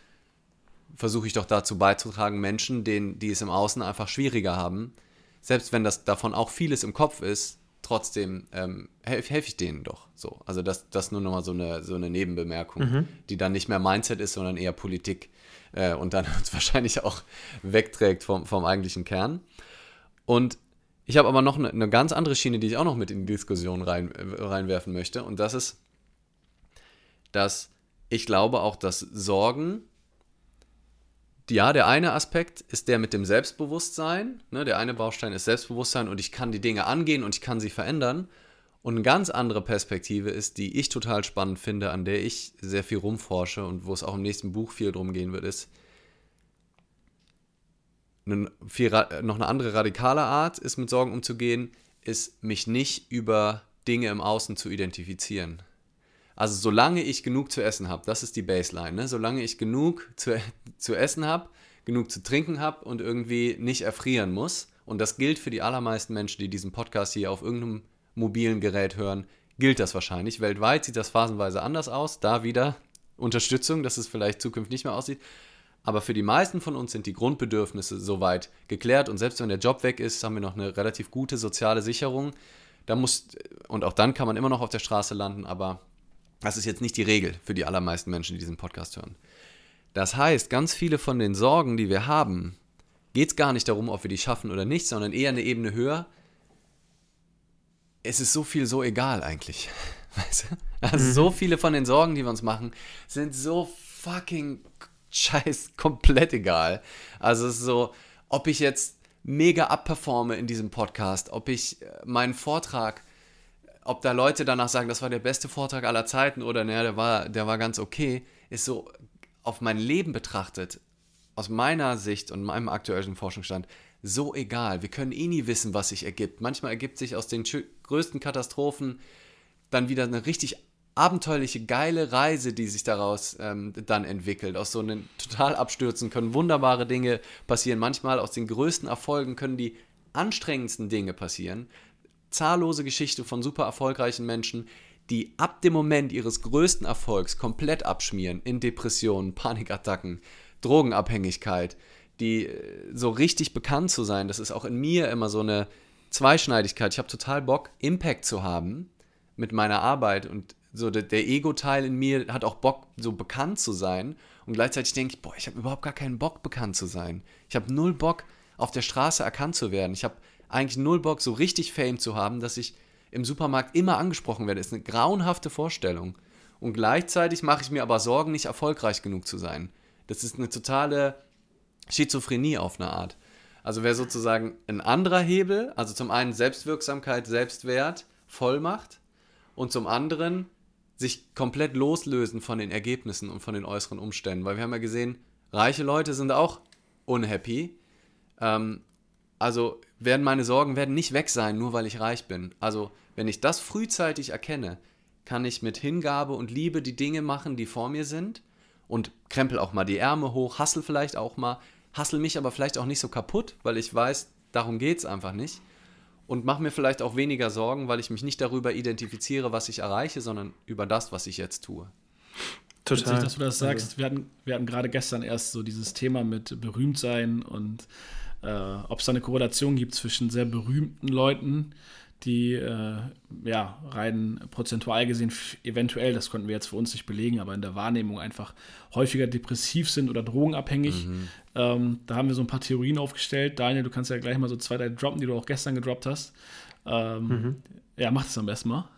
versuche ich doch dazu beizutragen, Menschen, denen, die es im Außen einfach schwieriger haben, selbst wenn das davon auch vieles im Kopf ist, trotzdem ähm, helfe helf ich denen doch so. Also das, das nur nochmal so eine, so eine Nebenbemerkung, mhm. die dann nicht mehr Mindset ist, sondern eher Politik äh, und dann uns wahrscheinlich auch wegträgt vom, vom eigentlichen Kern. Und ich habe aber noch eine, eine, ganz andere Schiene, die ich auch noch mit in die Diskussion rein, äh, reinwerfen möchte. Und das ist, dass ich glaube auch, dass Sorgen ja, der eine Aspekt ist der mit dem Selbstbewusstsein. Ne? Der eine Baustein ist Selbstbewusstsein und ich kann die Dinge angehen und ich kann sie verändern. Und eine ganz andere Perspektive ist, die ich total spannend finde, an der ich sehr viel rumforsche und wo es auch im nächsten Buch viel drum gehen wird, ist eine viel, noch eine andere radikale Art ist, mit Sorgen umzugehen, ist mich nicht über Dinge im Außen zu identifizieren. Also solange ich genug zu essen habe, das ist die Baseline, ne? solange ich genug zu, zu essen habe, genug zu trinken habe und irgendwie nicht erfrieren muss, und das gilt für die allermeisten Menschen, die diesen Podcast hier auf irgendeinem mobilen Gerät hören, gilt das wahrscheinlich. Weltweit sieht das phasenweise anders aus, da wieder Unterstützung, dass es vielleicht zukünftig nicht mehr aussieht. Aber für die meisten von uns sind die Grundbedürfnisse soweit geklärt und selbst wenn der Job weg ist, haben wir noch eine relativ gute soziale Sicherung. Da muss, und auch dann kann man immer noch auf der Straße landen, aber das ist jetzt nicht die Regel für die allermeisten Menschen, die diesen Podcast hören. Das heißt, ganz viele von den Sorgen, die wir haben, geht es gar nicht darum, ob wir die schaffen oder nicht, sondern eher eine Ebene höher. Es ist so viel so egal eigentlich. Weißt du? Also mhm. so viele von den Sorgen, die wir uns machen, sind so fucking scheiß komplett egal. Also es ist so, ob ich jetzt mega abperforme in diesem Podcast, ob ich äh, meinen Vortrag ob da Leute danach sagen, das war der beste Vortrag aller Zeiten oder naja, der war, der war ganz okay, ist so auf mein Leben betrachtet, aus meiner Sicht und meinem aktuellen Forschungsstand, so egal. Wir können eh nie wissen, was sich ergibt. Manchmal ergibt sich aus den größten Katastrophen dann wieder eine richtig abenteuerliche, geile Reise, die sich daraus ähm, dann entwickelt. Aus so einem total Abstürzen können wunderbare Dinge passieren. Manchmal aus den größten Erfolgen können die anstrengendsten Dinge passieren zahllose Geschichte von super erfolgreichen Menschen, die ab dem Moment ihres größten Erfolgs komplett abschmieren in Depressionen, Panikattacken, Drogenabhängigkeit, die äh, so richtig bekannt zu sein, das ist auch in mir immer so eine Zweischneidigkeit. Ich habe total Bock, Impact zu haben mit meiner Arbeit und so der, der Ego-Teil in mir hat auch Bock, so bekannt zu sein. Und gleichzeitig denke ich, boah, ich habe überhaupt gar keinen Bock, bekannt zu sein. Ich habe null Bock, auf der Straße erkannt zu werden. Ich habe eigentlich null Bock, so richtig Fame zu haben, dass ich im Supermarkt immer angesprochen werde. Das ist eine grauenhafte Vorstellung. Und gleichzeitig mache ich mir aber Sorgen, nicht erfolgreich genug zu sein. Das ist eine totale Schizophrenie auf eine Art. Also wäre sozusagen ein anderer Hebel, also zum einen Selbstwirksamkeit, Selbstwert, Vollmacht und zum anderen sich komplett loslösen von den Ergebnissen und von den äußeren Umständen. Weil wir haben ja gesehen, reiche Leute sind auch unhappy. Ähm, also werden meine Sorgen werden nicht weg sein, nur weil ich reich bin. Also wenn ich das frühzeitig erkenne, kann ich mit Hingabe und Liebe die Dinge machen, die vor mir sind und krempel auch mal die Ärmel hoch, hassel vielleicht auch mal, hassel mich aber vielleicht auch nicht so kaputt, weil ich weiß, darum geht es einfach nicht. Und mache mir vielleicht auch weniger Sorgen, weil ich mich nicht darüber identifiziere, was ich erreiche, sondern über das, was ich jetzt tue. Total. Witzig, dass du das sagst. Also. Wir hatten, wir hatten gerade gestern erst so dieses Thema mit Berühmtsein und äh, ob es da eine Korrelation gibt zwischen sehr berühmten Leuten, die äh, ja rein prozentual gesehen eventuell, das konnten wir jetzt für uns nicht belegen, aber in der Wahrnehmung einfach häufiger depressiv sind oder drogenabhängig. Mhm. Ähm, da haben wir so ein paar Theorien aufgestellt. Daniel, du kannst ja gleich mal so zwei, drei droppen, die du auch gestern gedroppt hast. Ähm, mhm. Ja, mach das am besten mal.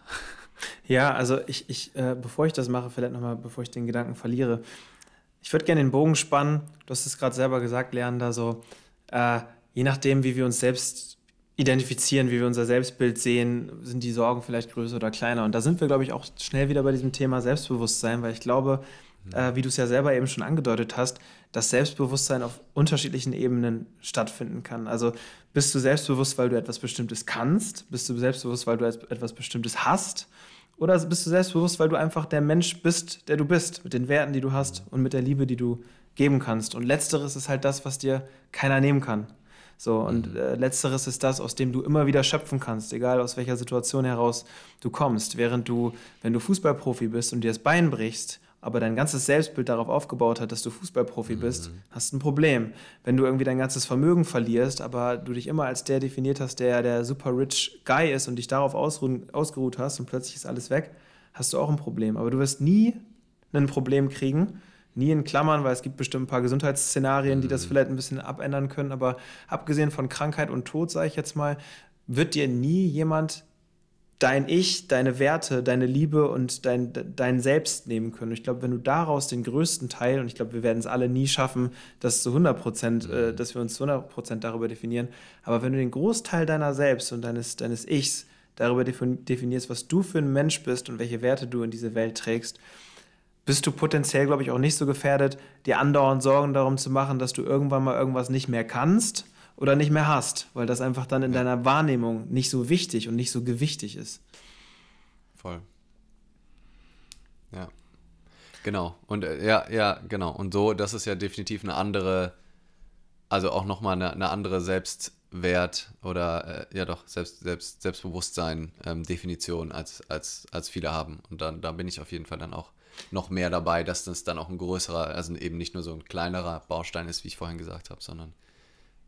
Ja, also ich, ich äh, bevor ich das mache, vielleicht nochmal, bevor ich den Gedanken verliere, ich würde gerne den Bogen spannen. Du hast es gerade selber gesagt, Leander, so äh, je nachdem, wie wir uns selbst identifizieren, wie wir unser Selbstbild sehen, sind die Sorgen vielleicht größer oder kleiner. Und da sind wir, glaube ich, auch schnell wieder bei diesem Thema Selbstbewusstsein, weil ich glaube, mhm. äh, wie du es ja selber eben schon angedeutet hast, dass Selbstbewusstsein auf unterschiedlichen Ebenen stattfinden kann. Also bist du selbstbewusst, weil du etwas Bestimmtes kannst? Bist du selbstbewusst, weil du etwas Bestimmtes hast? Oder bist du selbstbewusst, weil du einfach der Mensch bist, der du bist, mit den Werten, die du hast und mit der Liebe, die du geben kannst? Und letzteres ist halt das, was dir keiner nehmen kann. So, und mhm. äh, letzteres ist das, aus dem du immer wieder schöpfen kannst, egal aus welcher Situation heraus du kommst. Während du, wenn du Fußballprofi bist und dir das Bein brichst, aber dein ganzes Selbstbild darauf aufgebaut hat, dass du Fußballprofi mhm. bist, hast ein Problem. Wenn du irgendwie dein ganzes Vermögen verlierst, aber du dich immer als der definiert hast, der der super rich Guy ist und dich darauf ausgeruht hast und plötzlich ist alles weg, hast du auch ein Problem. Aber du wirst nie ein Problem kriegen, nie in Klammern, weil es gibt bestimmt ein paar Gesundheitsszenarien, die das mhm. vielleicht ein bisschen abändern können. Aber abgesehen von Krankheit und Tod, sage ich jetzt mal, wird dir nie jemand dein Ich, deine Werte, deine Liebe und dein, dein Selbst nehmen können. Ich glaube, wenn du daraus den größten Teil, und ich glaube, wir werden es alle nie schaffen, das zu 100 Prozent, äh, mhm. dass wir uns zu 100 Prozent darüber definieren, aber wenn du den Großteil deiner Selbst und deines, deines Ichs darüber definierst, was du für ein Mensch bist und welche Werte du in diese Welt trägst, bist du potenziell, glaube ich, auch nicht so gefährdet, dir andauernd Sorgen darum zu machen, dass du irgendwann mal irgendwas nicht mehr kannst oder nicht mehr hast, weil das einfach dann in ja. deiner Wahrnehmung nicht so wichtig und nicht so gewichtig ist. Voll. Ja. Genau. Und äh, ja, ja, genau. Und so, das ist ja definitiv eine andere, also auch nochmal eine, eine andere Selbstwert oder äh, ja doch, Selbst, Selbst, Selbstbewusstsein-Definition ähm, als, als, als viele haben. Und dann, da bin ich auf jeden Fall dann auch noch mehr dabei, dass das dann auch ein größerer, also eben nicht nur so ein kleinerer Baustein ist, wie ich vorhin gesagt habe, sondern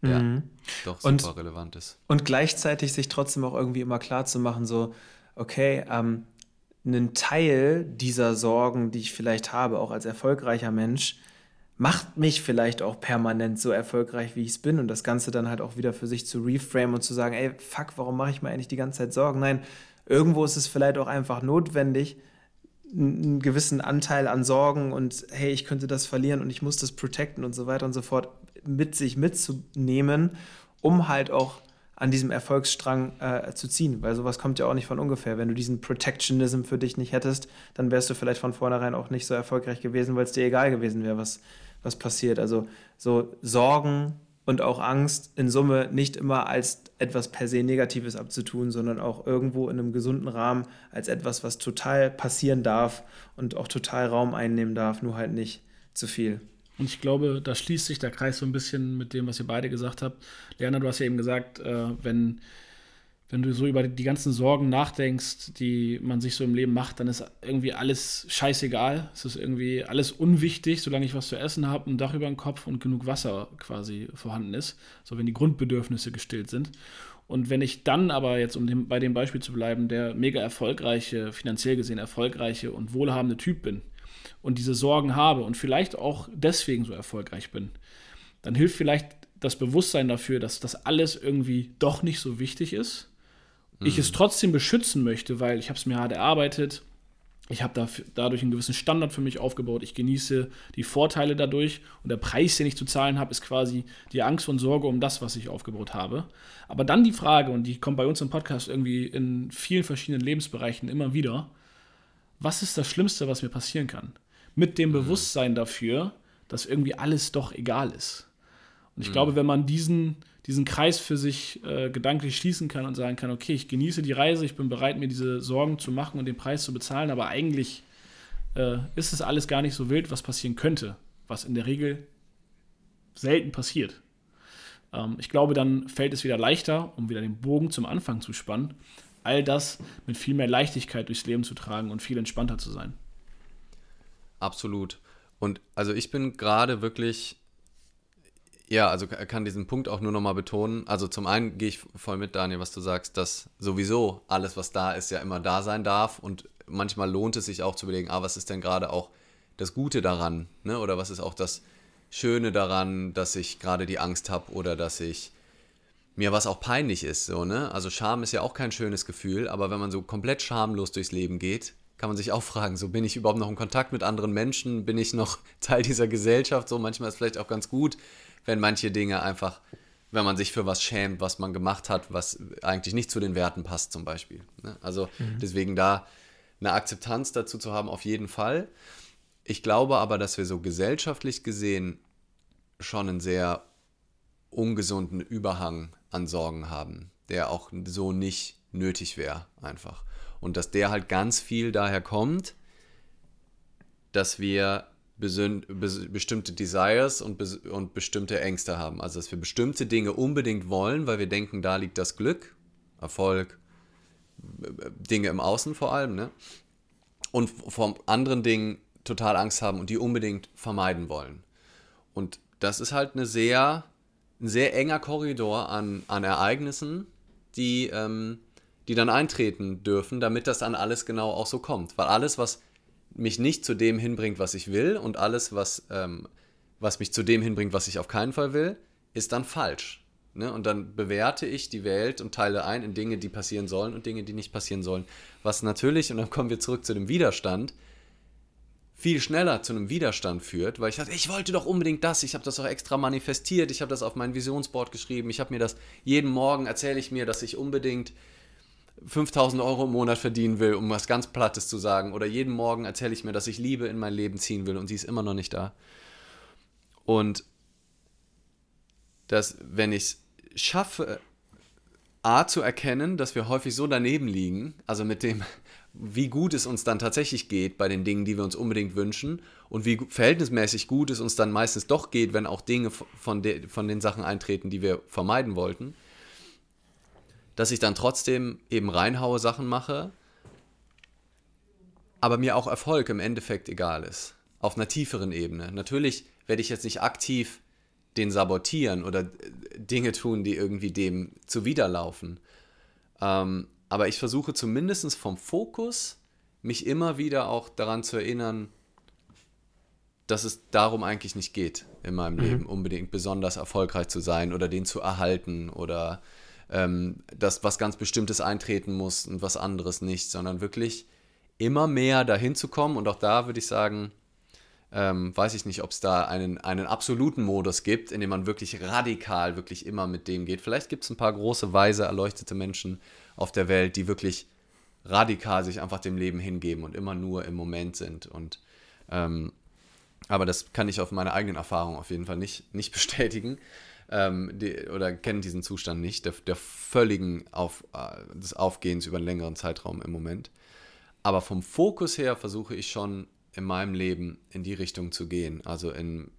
ja, mhm. doch super und, relevant ist. Und gleichzeitig sich trotzdem auch irgendwie immer klar zu machen, so, okay, ähm, einen Teil dieser Sorgen, die ich vielleicht habe, auch als erfolgreicher Mensch, macht mich vielleicht auch permanent so erfolgreich, wie ich es bin und das Ganze dann halt auch wieder für sich zu reframe und zu sagen, ey, fuck, warum mache ich mir eigentlich die ganze Zeit Sorgen? Nein, irgendwo ist es vielleicht auch einfach notwendig, einen gewissen Anteil an Sorgen und hey, ich könnte das verlieren und ich muss das protecten und so weiter und so fort mit sich mitzunehmen, um halt auch an diesem Erfolgsstrang äh, zu ziehen, weil sowas kommt ja auch nicht von ungefähr. Wenn du diesen Protectionism für dich nicht hättest, dann wärst du vielleicht von vornherein auch nicht so erfolgreich gewesen, weil es dir egal gewesen wäre, was, was passiert. Also so Sorgen und auch Angst in Summe nicht immer als etwas per se Negatives abzutun, sondern auch irgendwo in einem gesunden Rahmen als etwas, was total passieren darf und auch total Raum einnehmen darf, nur halt nicht zu viel. Und ich glaube, da schließt sich der Kreis so ein bisschen mit dem, was ihr beide gesagt habt. Lerner, du hast ja eben gesagt, äh, wenn wenn du so über die ganzen Sorgen nachdenkst, die man sich so im Leben macht, dann ist irgendwie alles scheißegal. Es ist irgendwie alles unwichtig, solange ich was zu essen habe, ein Dach über dem Kopf und genug Wasser quasi vorhanden ist. So wenn die Grundbedürfnisse gestillt sind. Und wenn ich dann aber jetzt, um dem, bei dem Beispiel zu bleiben, der mega erfolgreiche, finanziell gesehen erfolgreiche und wohlhabende Typ bin und diese Sorgen habe und vielleicht auch deswegen so erfolgreich bin, dann hilft vielleicht das Bewusstsein dafür, dass das alles irgendwie doch nicht so wichtig ist mhm. ich es mhm. trotzdem beschützen möchte, weil ich habe es mir hart erarbeitet. Ich habe da, dadurch einen gewissen Standard für mich aufgebaut. Ich genieße die Vorteile dadurch. Und der Preis, den ich zu zahlen habe, ist quasi die Angst und Sorge um das, was ich aufgebaut habe. Aber dann die Frage, und die kommt bei uns im Podcast irgendwie in vielen verschiedenen Lebensbereichen immer wieder: Was ist das Schlimmste, was mir passieren kann? Mit dem mhm. Bewusstsein dafür, dass irgendwie alles doch egal ist. Und ich mhm. glaube, wenn man diesen, diesen Kreis für sich äh, gedanklich schließen kann und sagen kann, okay, ich genieße die Reise, ich bin bereit, mir diese Sorgen zu machen und den Preis zu bezahlen, aber eigentlich äh, ist es alles gar nicht so wild, was passieren könnte, was in der Regel selten passiert. Ähm, ich glaube, dann fällt es wieder leichter, um wieder den Bogen zum Anfang zu spannen, all das mit viel mehr Leichtigkeit durchs Leben zu tragen und viel entspannter zu sein. Absolut. Und also ich bin gerade wirklich ja, also kann diesen Punkt auch nur nochmal betonen. Also zum einen gehe ich voll mit, Daniel, was du sagst, dass sowieso alles, was da ist, ja immer da sein darf. Und manchmal lohnt es sich auch zu überlegen, ah, was ist denn gerade auch das Gute daran? Ne? Oder was ist auch das Schöne daran, dass ich gerade die Angst habe oder dass ich mir was auch peinlich ist. So, ne? Also Scham ist ja auch kein schönes Gefühl, aber wenn man so komplett schamlos durchs Leben geht, kann man sich auch fragen, so bin ich überhaupt noch in Kontakt mit anderen Menschen? Bin ich noch Teil dieser Gesellschaft? So manchmal ist es vielleicht auch ganz gut, wenn manche Dinge einfach, wenn man sich für was schämt, was man gemacht hat, was eigentlich nicht zu den Werten passt, zum Beispiel. Ne? Also mhm. deswegen da eine Akzeptanz dazu zu haben, auf jeden Fall. Ich glaube aber, dass wir so gesellschaftlich gesehen schon einen sehr ungesunden Überhang an Sorgen haben, der auch so nicht nötig wäre, einfach. Und dass der halt ganz viel daher kommt, dass wir bestimmte Desires und, und bestimmte Ängste haben. Also dass wir bestimmte Dinge unbedingt wollen, weil wir denken, da liegt das Glück, Erfolg, Dinge im Außen vor allem, ne? Und vor anderen Dingen total Angst haben und die unbedingt vermeiden wollen. Und das ist halt eine sehr, ein sehr enger Korridor an, an Ereignissen, die, ähm, die dann eintreten dürfen, damit das dann alles genau auch so kommt. Weil alles, was mich nicht zu dem hinbringt, was ich will, und alles, was, ähm, was mich zu dem hinbringt, was ich auf keinen Fall will, ist dann falsch. Ne? Und dann bewerte ich die Welt und teile ein in Dinge, die passieren sollen und Dinge, die nicht passieren sollen. Was natürlich, und dann kommen wir zurück zu dem Widerstand, viel schneller zu einem Widerstand führt, weil ich dachte, ich wollte doch unbedingt das, ich habe das auch extra manifestiert, ich habe das auf mein Visionsboard geschrieben, ich habe mir das jeden Morgen erzähle ich mir, dass ich unbedingt 5000 Euro im Monat verdienen will, um was ganz Plattes zu sagen. Oder jeden Morgen erzähle ich mir, dass ich Liebe in mein Leben ziehen will und sie ist immer noch nicht da. Und dass, wenn ich es schaffe, A zu erkennen, dass wir häufig so daneben liegen, also mit dem, wie gut es uns dann tatsächlich geht bei den Dingen, die wir uns unbedingt wünschen und wie verhältnismäßig gut es uns dann meistens doch geht, wenn auch Dinge von, de, von den Sachen eintreten, die wir vermeiden wollten dass ich dann trotzdem eben reinhaue, Sachen mache, aber mir auch Erfolg im Endeffekt egal ist. Auf einer tieferen Ebene. Natürlich werde ich jetzt nicht aktiv den sabotieren oder Dinge tun, die irgendwie dem zuwiderlaufen. Ähm, aber ich versuche zumindest vom Fokus mich immer wieder auch daran zu erinnern, dass es darum eigentlich nicht geht in meinem mhm. Leben, unbedingt besonders erfolgreich zu sein oder den zu erhalten oder ähm, dass was ganz Bestimmtes eintreten muss und was anderes nicht, sondern wirklich immer mehr dahin zu kommen. Und auch da würde ich sagen, ähm, weiß ich nicht, ob es da einen, einen absoluten Modus gibt, in dem man wirklich radikal, wirklich immer mit dem geht. Vielleicht gibt es ein paar große, weise, erleuchtete Menschen auf der Welt, die wirklich radikal sich einfach dem Leben hingeben und immer nur im Moment sind. Und ähm, aber das kann ich auf meine eigenen Erfahrungen auf jeden Fall nicht, nicht bestätigen ähm, die, oder kennen diesen Zustand nicht, der, der völligen Auf, äh, des Aufgehens über einen längeren Zeitraum im Moment. Aber vom Fokus her versuche ich schon in meinem Leben in die Richtung zu gehen, also in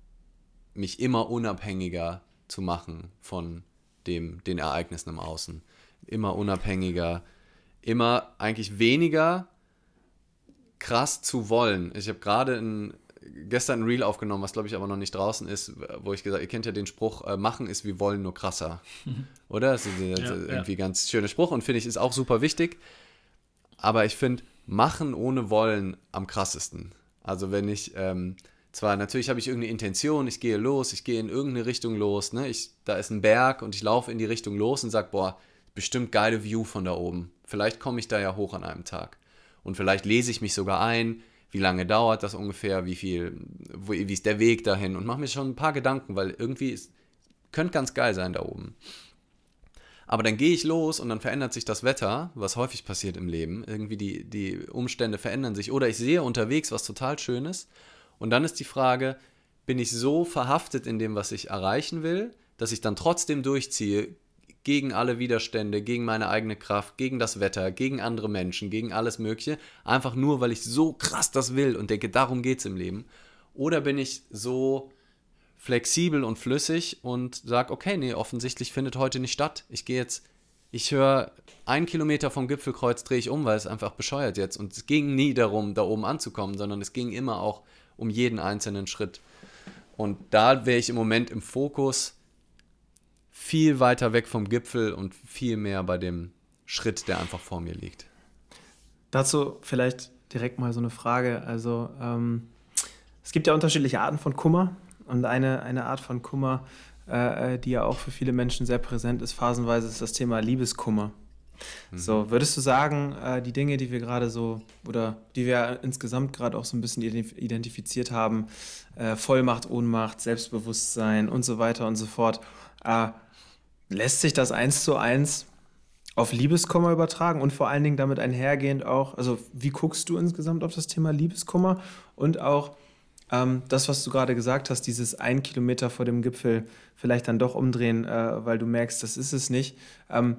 mich immer unabhängiger zu machen von dem, den Ereignissen im Außen. Immer unabhängiger, immer eigentlich weniger krass zu wollen. Ich habe gerade ein gestern ein Reel aufgenommen, was glaube ich aber noch nicht draußen ist, wo ich gesagt, ihr kennt ja den Spruch, äh, machen ist wie wollen, nur krasser. Oder? Das ist, das ja, irgendwie ja. ganz schöner Spruch und finde ich, ist auch super wichtig. Aber ich finde, machen ohne wollen am krassesten. Also wenn ich, ähm, zwar natürlich habe ich irgendeine Intention, ich gehe los, ich gehe in irgendeine Richtung los, ne? ich, da ist ein Berg und ich laufe in die Richtung los und sage, boah, bestimmt geile View von da oben. Vielleicht komme ich da ja hoch an einem Tag. Und vielleicht lese ich mich sogar ein, wie lange dauert das ungefähr, wie viel, wo, wie ist der Weg dahin und mache mir schon ein paar Gedanken, weil irgendwie ist, könnte ganz geil sein da oben. Aber dann gehe ich los und dann verändert sich das Wetter, was häufig passiert im Leben. Irgendwie die, die Umstände verändern sich. Oder ich sehe unterwegs was total Schönes. Und dann ist die Frage, bin ich so verhaftet in dem, was ich erreichen will, dass ich dann trotzdem durchziehe, gegen alle Widerstände, gegen meine eigene Kraft, gegen das Wetter, gegen andere Menschen, gegen alles Mögliche, einfach nur, weil ich so krass das will und denke, darum geht es im Leben. Oder bin ich so flexibel und flüssig und sage, okay, nee, offensichtlich findet heute nicht statt. Ich gehe jetzt, ich höre einen Kilometer vom Gipfelkreuz, drehe ich um, weil es einfach bescheuert jetzt. Und es ging nie darum, da oben anzukommen, sondern es ging immer auch um jeden einzelnen Schritt. Und da wäre ich im Moment im Fokus viel weiter weg vom Gipfel und viel mehr bei dem Schritt, der einfach vor mir liegt. Dazu vielleicht direkt mal so eine Frage. Also ähm, es gibt ja unterschiedliche Arten von Kummer und eine, eine Art von Kummer, äh, äh die ja auch für viele Menschen sehr präsent ist, phasenweise ist das Thema Liebeskummer. Mhm. So, würdest du sagen, äh, die Dinge, die wir gerade so oder die wir insgesamt gerade auch so ein bisschen identifiziert haben, äh, Vollmacht, Ohnmacht, Selbstbewusstsein und so weiter und so fort, Lässt sich das eins zu eins auf Liebeskummer übertragen und vor allen Dingen damit einhergehend auch, also wie guckst du insgesamt auf das Thema Liebeskummer und auch ähm, das, was du gerade gesagt hast, dieses ein Kilometer vor dem Gipfel vielleicht dann doch umdrehen, äh, weil du merkst, das ist es nicht. Ähm,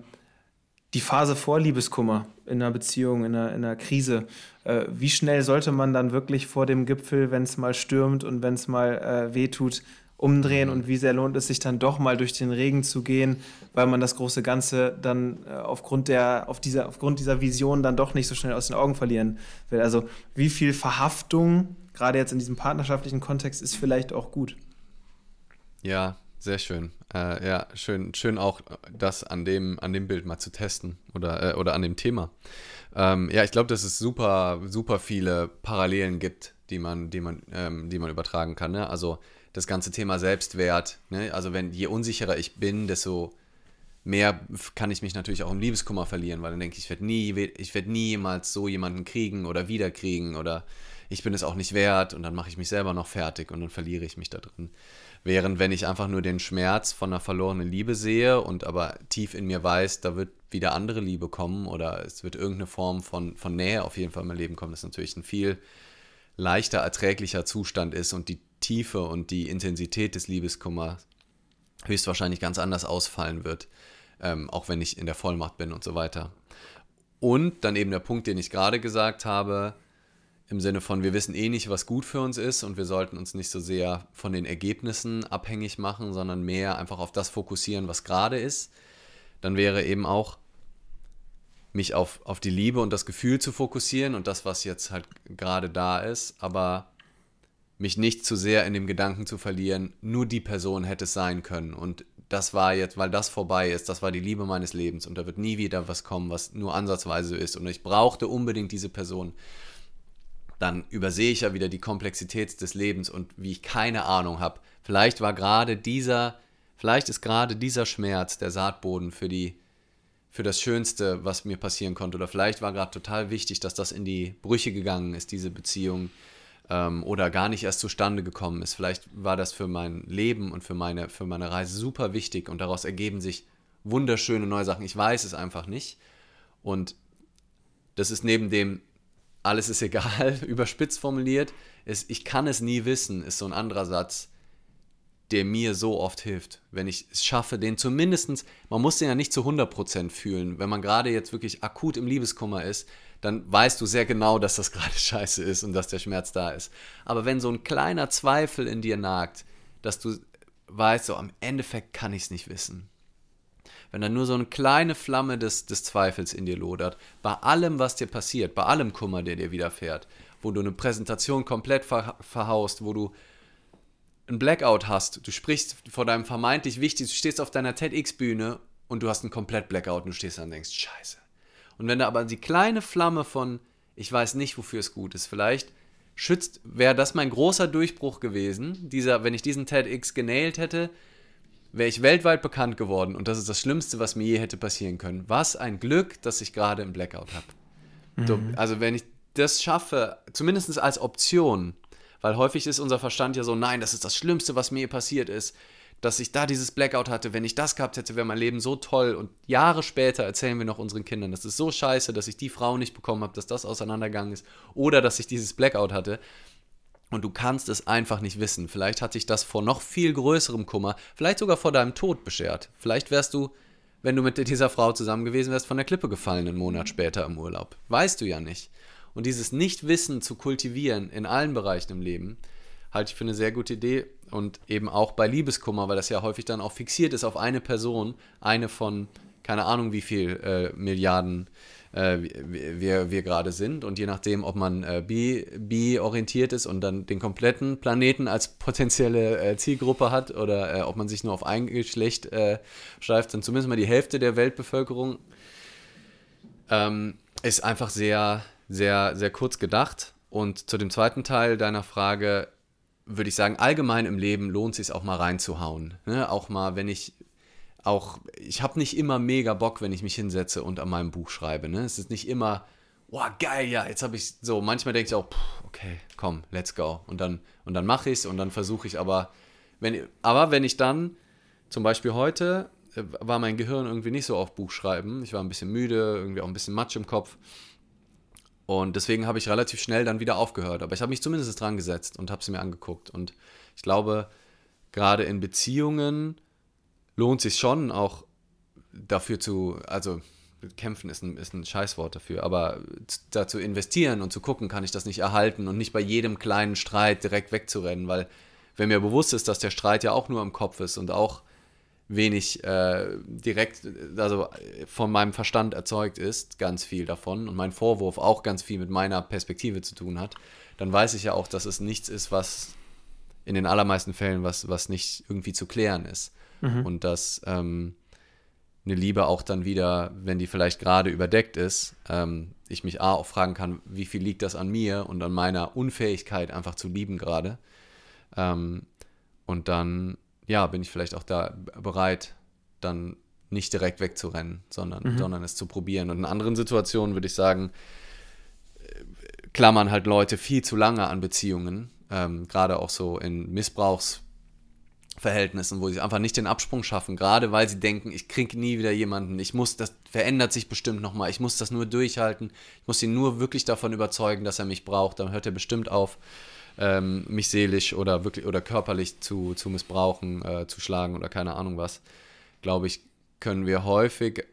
die Phase vor Liebeskummer in einer Beziehung, in einer, in einer Krise, äh, wie schnell sollte man dann wirklich vor dem Gipfel, wenn es mal stürmt und wenn es mal äh, wehtut, umdrehen und wie sehr lohnt es sich dann doch mal durch den Regen zu gehen, weil man das große Ganze dann äh, aufgrund, der, auf dieser, aufgrund dieser Vision dann doch nicht so schnell aus den Augen verlieren will. Also wie viel Verhaftung, gerade jetzt in diesem partnerschaftlichen Kontext, ist vielleicht auch gut. Ja, sehr schön. Äh, ja, schön, schön auch das an dem, an dem Bild mal zu testen oder, äh, oder an dem Thema. Ähm, ja, ich glaube, dass es super, super viele Parallelen gibt, die man, die man, ähm, die man übertragen kann. Ne? Also das ganze Thema Selbstwert. Ne? Also wenn je unsicherer ich bin, desto mehr kann ich mich natürlich auch im Liebeskummer verlieren, weil dann denke ich, ich werde nie, ich werde niemals so jemanden kriegen oder wiederkriegen oder ich bin es auch nicht wert und dann mache ich mich selber noch fertig und dann verliere ich mich da drin. Während wenn ich einfach nur den Schmerz von einer verlorenen Liebe sehe und aber tief in mir weiß, da wird wieder andere Liebe kommen oder es wird irgendeine Form von, von Nähe auf jeden Fall in mein Leben kommen, das natürlich ein viel leichter erträglicher Zustand ist und die Tiefe und die Intensität des Liebeskummers höchstwahrscheinlich ganz anders ausfallen wird, ähm, auch wenn ich in der Vollmacht bin und so weiter. Und dann eben der Punkt, den ich gerade gesagt habe, im Sinne von, wir wissen eh nicht, was gut für uns ist und wir sollten uns nicht so sehr von den Ergebnissen abhängig machen, sondern mehr einfach auf das fokussieren, was gerade ist. Dann wäre eben auch mich auf, auf die Liebe und das Gefühl zu fokussieren und das, was jetzt halt gerade da ist, aber mich nicht zu sehr in dem Gedanken zu verlieren, nur die Person hätte es sein können. Und das war jetzt, weil das vorbei ist, das war die Liebe meines Lebens. Und da wird nie wieder was kommen, was nur ansatzweise ist. Und ich brauchte unbedingt diese Person. Dann übersehe ich ja wieder die Komplexität des Lebens und wie ich keine Ahnung habe. Vielleicht war gerade dieser, vielleicht ist gerade dieser Schmerz der Saatboden für die, für das Schönste, was mir passieren konnte. Oder vielleicht war gerade total wichtig, dass das in die Brüche gegangen ist, diese Beziehung, ähm, oder gar nicht erst zustande gekommen ist. Vielleicht war das für mein Leben und für meine, für meine Reise super wichtig und daraus ergeben sich wunderschöne neue Sachen. Ich weiß es einfach nicht. Und das ist neben dem alles ist egal, überspitzt formuliert, ist, ich kann es nie wissen, ist so ein anderer Satz, der mir so oft hilft. Wenn ich es schaffe, den zumindestens, man muss den ja nicht zu 100% fühlen. Wenn man gerade jetzt wirklich akut im Liebeskummer ist, dann weißt du sehr genau, dass das gerade scheiße ist und dass der Schmerz da ist. Aber wenn so ein kleiner Zweifel in dir nagt, dass du weißt, so am Endeffekt kann ich es nicht wissen wenn da nur so eine kleine Flamme des, des Zweifels in dir lodert, bei allem, was dir passiert, bei allem Kummer, der dir widerfährt, wo du eine Präsentation komplett ver verhaust, wo du ein Blackout hast, du sprichst vor deinem vermeintlich wichtig, du stehst auf deiner TEDx-Bühne und du hast einen komplett Blackout und du stehst da und denkst, scheiße. Und wenn da aber die kleine Flamme von, ich weiß nicht, wofür es gut ist, vielleicht schützt, wäre das mein großer Durchbruch gewesen, dieser, wenn ich diesen TEDx genailt hätte, wäre ich weltweit bekannt geworden und das ist das Schlimmste, was mir je hätte passieren können. Was ein Glück, dass ich gerade im Blackout habe. Mhm. Also wenn ich das schaffe, zumindest als Option, weil häufig ist unser Verstand ja so, nein, das ist das Schlimmste, was mir passiert ist, dass ich da dieses Blackout hatte. Wenn ich das gehabt hätte, wäre mein Leben so toll. Und Jahre später erzählen wir noch unseren Kindern, das ist so scheiße, dass ich die Frau nicht bekommen habe, dass das auseinandergegangen ist oder dass ich dieses Blackout hatte. Und du kannst es einfach nicht wissen. Vielleicht hat sich das vor noch viel größerem Kummer, vielleicht sogar vor deinem Tod beschert. Vielleicht wärst du, wenn du mit dieser Frau zusammen gewesen wärst, von der Klippe gefallen einen Monat später im Urlaub. Weißt du ja nicht. Und dieses Nichtwissen zu kultivieren in allen Bereichen im Leben, halte ich für eine sehr gute Idee. Und eben auch bei Liebeskummer, weil das ja häufig dann auch fixiert ist auf eine Person, eine von keine Ahnung wie viel äh, Milliarden äh, wir, wir gerade sind. Und je nachdem, ob man äh, bi, bi orientiert ist und dann den kompletten Planeten als potenzielle äh, Zielgruppe hat oder äh, ob man sich nur auf ein Geschlecht äh, schreibt, dann zumindest mal die Hälfte der Weltbevölkerung, ähm, ist einfach sehr, sehr, sehr kurz gedacht. Und zu dem zweiten Teil deiner Frage würde ich sagen, allgemein im Leben lohnt es sich auch mal reinzuhauen. Ne? Auch mal, wenn ich auch, ich habe nicht immer mega Bock, wenn ich mich hinsetze und an meinem Buch schreibe. Ne? Es ist nicht immer, wow, geil, ja, jetzt habe ich so. Manchmal denke ich auch, okay, komm, let's go. Und dann, und dann mache ich es und dann versuche ich aber, wenn, aber wenn ich dann, zum Beispiel heute, äh, war mein Gehirn irgendwie nicht so auf Buchschreiben. Ich war ein bisschen müde, irgendwie auch ein bisschen Matsch im Kopf. Und deswegen habe ich relativ schnell dann wieder aufgehört. Aber ich habe mich zumindest dran gesetzt und habe sie mir angeguckt. Und ich glaube, gerade in Beziehungen lohnt sich schon auch dafür zu, also kämpfen ist ein, ist ein Scheißwort dafür, aber da zu investieren und zu gucken, kann ich das nicht erhalten und nicht bei jedem kleinen Streit direkt wegzurennen, weil wenn mir bewusst ist, dass der Streit ja auch nur im Kopf ist und auch wenig äh, direkt, also von meinem Verstand erzeugt ist, ganz viel davon und mein Vorwurf auch ganz viel mit meiner Perspektive zu tun hat, dann weiß ich ja auch, dass es nichts ist, was in den allermeisten Fällen, was, was nicht irgendwie zu klären ist. Mhm. Und dass ähm, eine Liebe auch dann wieder, wenn die vielleicht gerade überdeckt ist, ähm, ich mich A auch fragen kann, wie viel liegt das an mir und an meiner Unfähigkeit einfach zu lieben gerade. Ähm, und dann ja, bin ich vielleicht auch da bereit, dann nicht direkt wegzurennen, sondern, mhm. sondern es zu probieren. Und in anderen Situationen würde ich sagen, äh, klammern halt Leute viel zu lange an Beziehungen, ähm, gerade auch so in Missbrauchsverhältnissen, wo sie einfach nicht den Absprung schaffen, gerade weil sie denken, ich kriege nie wieder jemanden, ich muss, das verändert sich bestimmt nochmal, ich muss das nur durchhalten, ich muss ihn nur wirklich davon überzeugen, dass er mich braucht, dann hört er bestimmt auf ähm, mich seelisch oder wirklich oder körperlich zu, zu missbrauchen, äh, zu schlagen oder keine Ahnung was, glaube ich, können wir häufig,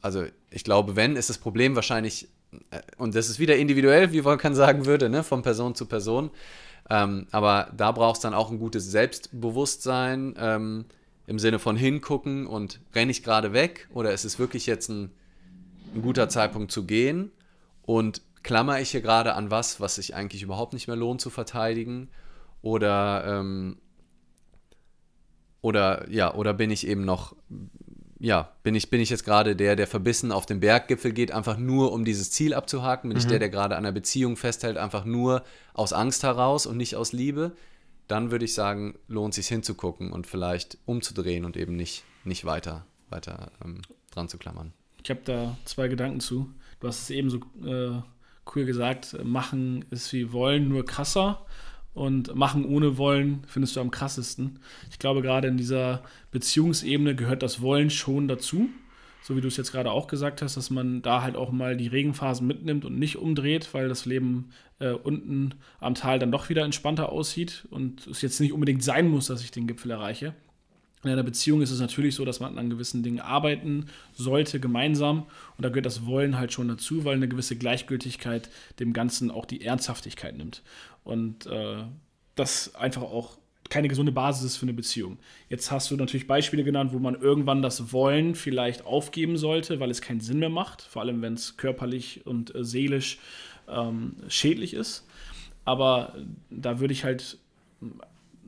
also ich glaube, wenn, ist das Problem wahrscheinlich, äh, und das ist wieder individuell, wie Volkan sagen würde, ne, von Person zu Person. Ähm, aber da braucht es dann auch ein gutes Selbstbewusstsein ähm, im Sinne von hingucken und renne ich gerade weg oder ist es wirklich jetzt ein, ein guter Zeitpunkt zu gehen? Und klammer ich hier gerade an was, was sich eigentlich überhaupt nicht mehr lohnt zu verteidigen? Oder, ähm, oder, ja, oder bin ich eben noch, ja, bin ich, bin ich jetzt gerade der, der verbissen auf den Berggipfel geht, einfach nur um dieses Ziel abzuhaken? Bin mhm. ich der, der gerade an einer Beziehung festhält, einfach nur aus Angst heraus und nicht aus Liebe? Dann würde ich sagen, lohnt sich hinzugucken und vielleicht umzudrehen und eben nicht, nicht weiter, weiter ähm, dran zu klammern. Ich habe da zwei Gedanken zu. Du hast es eben so äh, cool gesagt, machen ist wie wollen, nur krasser. Und machen ohne Wollen findest du am krassesten. Ich glaube, gerade in dieser Beziehungsebene gehört das Wollen schon dazu. So wie du es jetzt gerade auch gesagt hast, dass man da halt auch mal die Regenphasen mitnimmt und nicht umdreht, weil das Leben äh, unten am Tal dann doch wieder entspannter aussieht und es jetzt nicht unbedingt sein muss, dass ich den Gipfel erreiche. In einer Beziehung ist es natürlich so, dass man an gewissen Dingen arbeiten sollte, gemeinsam. Und da gehört das Wollen halt schon dazu, weil eine gewisse Gleichgültigkeit dem Ganzen auch die Ernsthaftigkeit nimmt. Und äh, das einfach auch keine gesunde Basis ist für eine Beziehung. Jetzt hast du natürlich Beispiele genannt, wo man irgendwann das Wollen vielleicht aufgeben sollte, weil es keinen Sinn mehr macht, vor allem wenn es körperlich und äh, seelisch ähm, schädlich ist. Aber da würde ich halt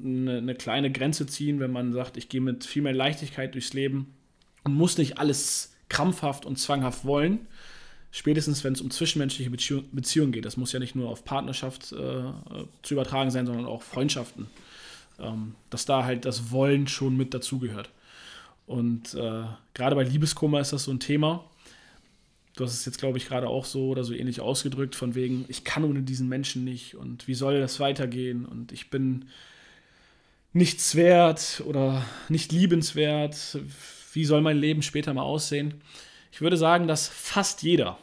eine, eine kleine Grenze ziehen, wenn man sagt, ich gehe mit viel mehr Leichtigkeit durchs Leben und muss nicht alles krampfhaft und zwanghaft wollen. Spätestens, wenn es um zwischenmenschliche Beziehungen Beziehung geht. Das muss ja nicht nur auf Partnerschaft äh, zu übertragen sein, sondern auch Freundschaften. Ähm, dass da halt das Wollen schon mit dazugehört. Und äh, gerade bei Liebeskummer ist das so ein Thema. Du hast es jetzt, glaube ich, gerade auch so oder so ähnlich ausgedrückt, von wegen, ich kann ohne diesen Menschen nicht und wie soll das weitergehen und ich bin nichts wert oder nicht liebenswert. Wie soll mein Leben später mal aussehen? Ich würde sagen, dass fast jeder,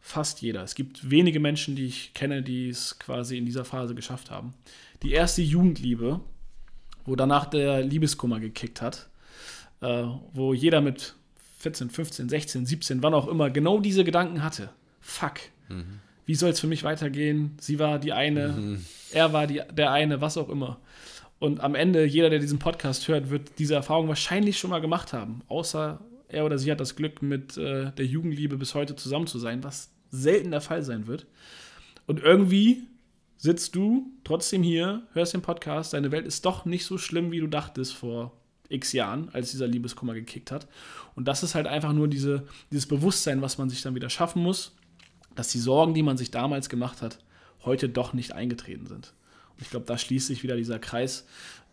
fast jeder, es gibt wenige Menschen, die ich kenne, die es quasi in dieser Phase geschafft haben. Die erste Jugendliebe, wo danach der Liebeskummer gekickt hat, äh, wo jeder mit 14, 15, 16, 17, wann auch immer, genau diese Gedanken hatte. Fuck. Mhm. Wie soll es für mich weitergehen? Sie war die eine, mhm. er war die, der eine, was auch immer. Und am Ende, jeder, der diesen Podcast hört, wird diese Erfahrung wahrscheinlich schon mal gemacht haben. Außer er oder sie hat das Glück, mit äh, der Jugendliebe bis heute zusammen zu sein, was selten der Fall sein wird. Und irgendwie sitzt du trotzdem hier, hörst den Podcast, deine Welt ist doch nicht so schlimm, wie du dachtest vor x Jahren, als dieser Liebeskummer gekickt hat. Und das ist halt einfach nur diese, dieses Bewusstsein, was man sich dann wieder schaffen muss, dass die Sorgen, die man sich damals gemacht hat, heute doch nicht eingetreten sind. Ich glaube, da schließt sich wieder dieser Kreis,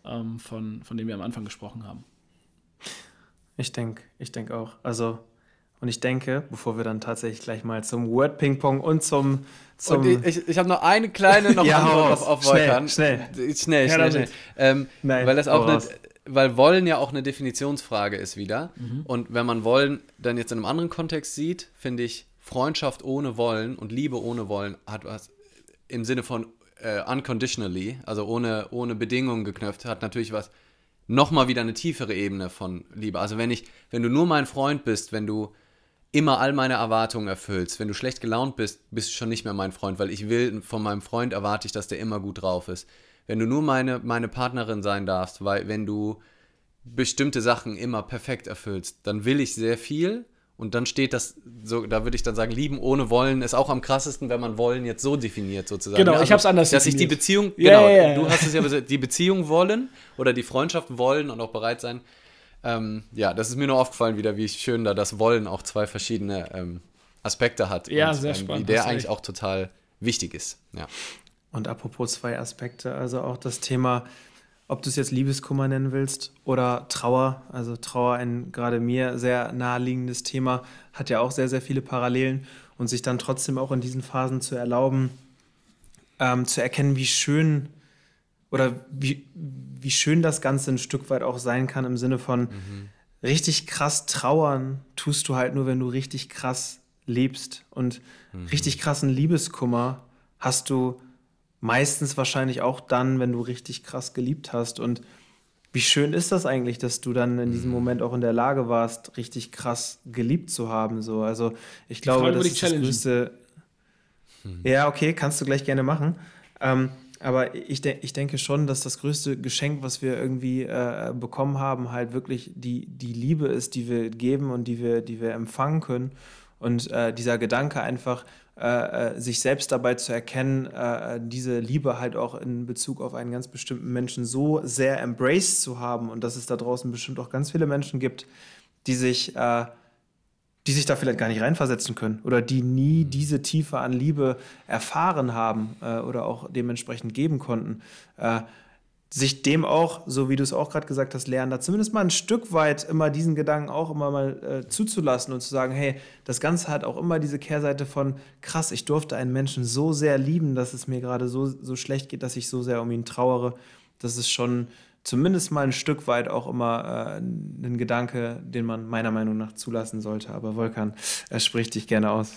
ähm, von, von dem wir am Anfang gesprochen haben. Ich denke, ich denke auch. Also, und ich denke, bevor wir dann tatsächlich gleich mal zum Word Ping Pong und zum. zum und ich, ich habe noch eine kleine noch ja, Antwort auf, auf Volkan. Schnell, schnell. Schnell, schnell, schnell. Ähm, Nein, weil das auch eine, weil wollen ja auch eine Definitionsfrage ist wieder. Mhm. Und wenn man wollen dann jetzt in einem anderen Kontext sieht, finde ich, Freundschaft ohne Wollen und Liebe ohne Wollen hat was im Sinne von äh, unconditionally, also ohne, ohne Bedingungen geknöpft, hat natürlich was, nochmal wieder eine tiefere Ebene von Liebe. Also wenn ich, wenn du nur mein Freund bist, wenn du immer all meine Erwartungen erfüllst. Wenn du schlecht gelaunt bist, bist du schon nicht mehr mein Freund, weil ich will, von meinem Freund erwarte ich, dass der immer gut drauf ist. Wenn du nur meine, meine Partnerin sein darfst, weil wenn du bestimmte Sachen immer perfekt erfüllst, dann will ich sehr viel und dann steht das, so, da würde ich dann sagen, lieben ohne wollen ist auch am krassesten, wenn man wollen jetzt so definiert sozusagen. Genau, also, ich habe es anders Dass definiert. sich die Beziehung, genau, yeah, yeah. du hast es ja, die Beziehung wollen oder die Freundschaft wollen und auch bereit sein, ähm, ja, das ist mir nur aufgefallen wieder, wie schön da das Wollen auch zwei verschiedene ähm, Aspekte hat. Ja, und, sehr ähm, spannend. Wie der eigentlich recht. auch total wichtig ist. Ja. Und apropos zwei Aspekte, also auch das Thema, ob du es jetzt Liebeskummer nennen willst oder Trauer. Also Trauer, ein gerade mir sehr naheliegendes Thema, hat ja auch sehr, sehr viele Parallelen. Und sich dann trotzdem auch in diesen Phasen zu erlauben, ähm, zu erkennen, wie schön oder wie, wie schön das Ganze ein Stück weit auch sein kann im Sinne von mhm. richtig krass trauern tust du halt nur, wenn du richtig krass lebst. Und mhm. richtig krassen Liebeskummer hast du meistens wahrscheinlich auch dann, wenn du richtig krass geliebt hast. Und wie schön ist das eigentlich, dass du dann in diesem mhm. Moment auch in der Lage warst, richtig krass geliebt zu haben. So. Also ich glaube, das ist das größte. Mhm. Ja, okay, kannst du gleich gerne machen. Ähm, aber ich, de ich denke schon, dass das größte Geschenk, was wir irgendwie äh, bekommen haben, halt wirklich die, die Liebe ist, die wir geben und die wir, die wir empfangen können. Und äh, dieser Gedanke einfach, äh, äh sich selbst dabei zu erkennen, äh, diese Liebe halt auch in Bezug auf einen ganz bestimmten Menschen so sehr embraced zu haben und dass es da draußen bestimmt auch ganz viele Menschen gibt, die sich äh, die sich da vielleicht gar nicht reinversetzen können oder die nie mhm. diese Tiefe an Liebe erfahren haben äh, oder auch dementsprechend geben konnten, äh, sich dem auch, so wie du es auch gerade gesagt hast, lernen, da zumindest mal ein Stück weit immer diesen Gedanken auch immer mal äh, zuzulassen und zu sagen, hey, das Ganze hat auch immer diese Kehrseite von, krass, ich durfte einen Menschen so sehr lieben, dass es mir gerade so, so schlecht geht, dass ich so sehr um ihn trauere. Das ist schon zumindest mal ein Stück weit auch immer äh, ein Gedanke, den man meiner Meinung nach zulassen sollte. Aber Volkan, er spricht dich gerne aus.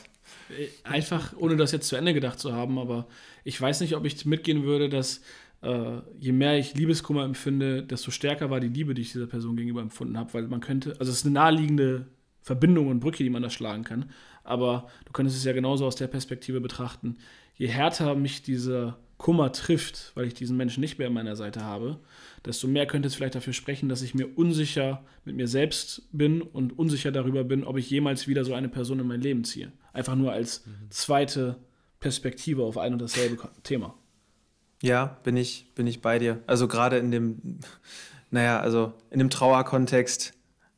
Äh, einfach, ohne das jetzt zu Ende gedacht zu haben, aber ich weiß nicht, ob ich mitgehen würde, dass äh, je mehr ich Liebeskummer empfinde, desto stärker war die Liebe, die ich dieser Person gegenüber empfunden habe, weil man könnte, also es ist eine naheliegende Verbindung und Brücke, die man da schlagen kann, aber du könntest es ja genauso aus der Perspektive betrachten. Je härter mich dieser Kummer trifft, weil ich diesen Menschen nicht mehr an meiner Seite habe, desto mehr könnte es vielleicht dafür sprechen, dass ich mir unsicher mit mir selbst bin und unsicher darüber bin, ob ich jemals wieder so eine Person in mein Leben ziehe. Einfach nur als mhm. zweite Perspektive auf ein und dasselbe Thema. Ja, bin ich, bin ich bei dir. Also gerade in dem, naja, also in dem Trauerkontext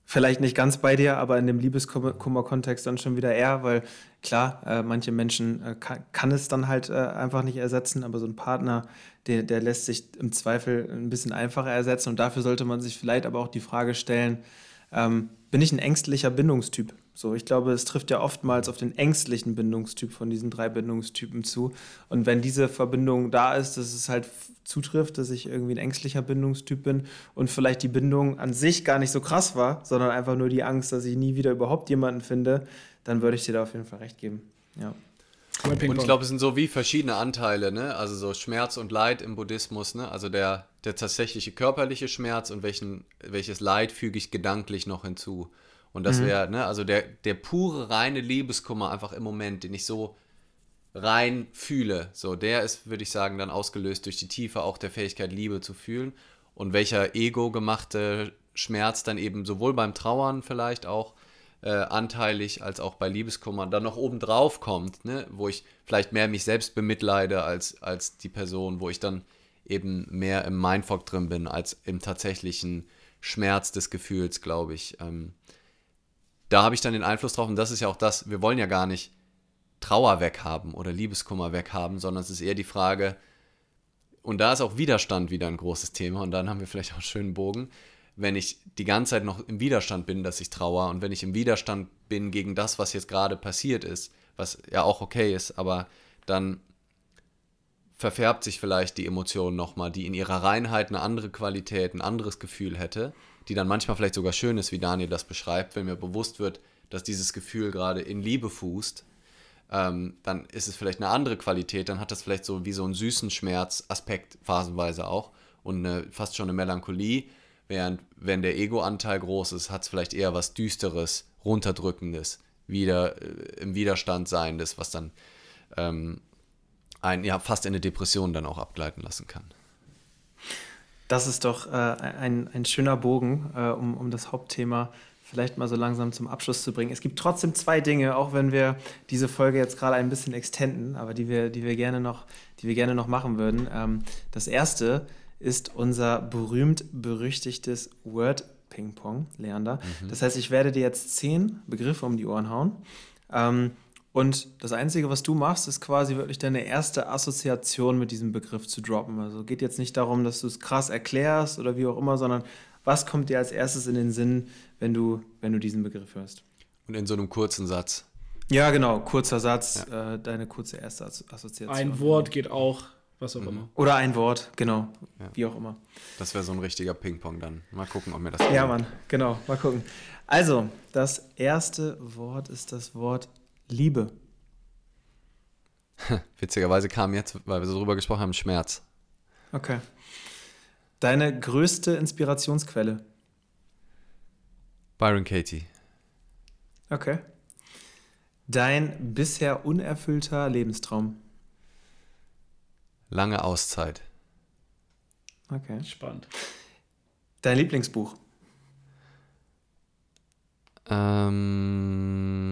vielleicht nicht ganz bei dir, aber in dem Liebeskummer-Kontext dann schon wieder eher, weil klar, äh, manche Menschen äh, kann, kann, es dann halt äh, einfach nicht ersetzen, aber so ein Partner, der, der lässt sich im Zweifel ein bisschen einfacher ersetzen und dafür sollte man sich vielleicht aber auch die Frage stellen, ähm, bin ich ein ängstlicher Bindungstyp? So, ich glaube, es trifft ja oftmals auf den ängstlichen Bindungstyp von diesen drei Bindungstypen zu. Und wenn diese Verbindung da ist, dass es halt zutrifft, dass ich irgendwie ein ängstlicher Bindungstyp bin und vielleicht die Bindung an sich gar nicht so krass war, sondern einfach nur die Angst, dass ich nie wieder überhaupt jemanden finde, dann würde ich dir da auf jeden Fall recht geben. Ja. Und ich glaube, es sind so wie verschiedene Anteile, ne? Also so Schmerz und Leid im Buddhismus, ne? Also der, der tatsächliche körperliche Schmerz und welchen, welches Leid füge ich gedanklich noch hinzu. Und das mhm. wäre, ne, also der, der pure, reine Liebeskummer einfach im Moment, den ich so rein fühle, so, der ist, würde ich sagen, dann ausgelöst durch die Tiefe auch der Fähigkeit, Liebe zu fühlen. Und welcher ego-gemachte Schmerz dann eben sowohl beim Trauern vielleicht auch äh, anteilig als auch bei Liebeskummer dann noch oben drauf kommt, ne, wo ich vielleicht mehr mich selbst bemitleide als, als die Person, wo ich dann eben mehr im Mindfuck drin bin als im tatsächlichen Schmerz des Gefühls, glaube ich. Ähm, da habe ich dann den Einfluss drauf und das ist ja auch das, wir wollen ja gar nicht Trauer weghaben oder Liebeskummer weghaben, sondern es ist eher die Frage, und da ist auch Widerstand wieder ein großes Thema und dann haben wir vielleicht auch einen schönen Bogen, wenn ich die ganze Zeit noch im Widerstand bin, dass ich trauere und wenn ich im Widerstand bin gegen das, was jetzt gerade passiert ist, was ja auch okay ist, aber dann verfärbt sich vielleicht die Emotion nochmal, die in ihrer Reinheit eine andere Qualität, ein anderes Gefühl hätte die dann manchmal vielleicht sogar schön ist, wie Daniel das beschreibt, wenn mir bewusst wird, dass dieses Gefühl gerade in Liebe fußt, ähm, dann ist es vielleicht eine andere Qualität, dann hat das vielleicht so wie so einen süßen Schmerz-Aspekt phasenweise auch und eine, fast schon eine Melancholie, während wenn der Ego-Anteil groß ist, hat es vielleicht eher was Düsteres, Runterdrückendes, wieder äh, im Widerstand sein, das was dann ähm, ein, ja, fast in eine Depression dann auch abgleiten lassen kann. Das ist doch äh, ein, ein schöner Bogen, äh, um, um das Hauptthema vielleicht mal so langsam zum Abschluss zu bringen. Es gibt trotzdem zwei Dinge, auch wenn wir diese Folge jetzt gerade ein bisschen extenden, aber die wir, die wir, gerne, noch, die wir gerne noch machen würden. Ähm, das erste ist unser berühmt-berüchtigtes Word Ping-Pong, Leander. Mhm. Das heißt, ich werde dir jetzt zehn Begriffe um die Ohren hauen. Ähm, und das Einzige, was du machst, ist quasi wirklich deine erste Assoziation mit diesem Begriff zu droppen. Also geht jetzt nicht darum, dass du es krass erklärst oder wie auch immer, sondern was kommt dir als erstes in den Sinn, wenn du, wenn du diesen Begriff hörst? Und in so einem kurzen Satz. Ja, genau, kurzer Satz, ja. äh, deine kurze erste Assoziation. Ein Wort geht auch, was auch mhm. immer. Oder ein Wort, genau, ja. wie auch immer. Das wäre so ein richtiger Ping-Pong dann. Mal gucken, ob mir das Ja. Mann, genau, mal gucken. Also, das erste Wort ist das Wort Liebe. Witzigerweise kam jetzt, weil wir so drüber gesprochen haben, Schmerz. Okay. Deine größte Inspirationsquelle? Byron Katie. Okay. Dein bisher unerfüllter Lebenstraum? Lange Auszeit. Okay. Spannend. Dein Lieblingsbuch? Ähm.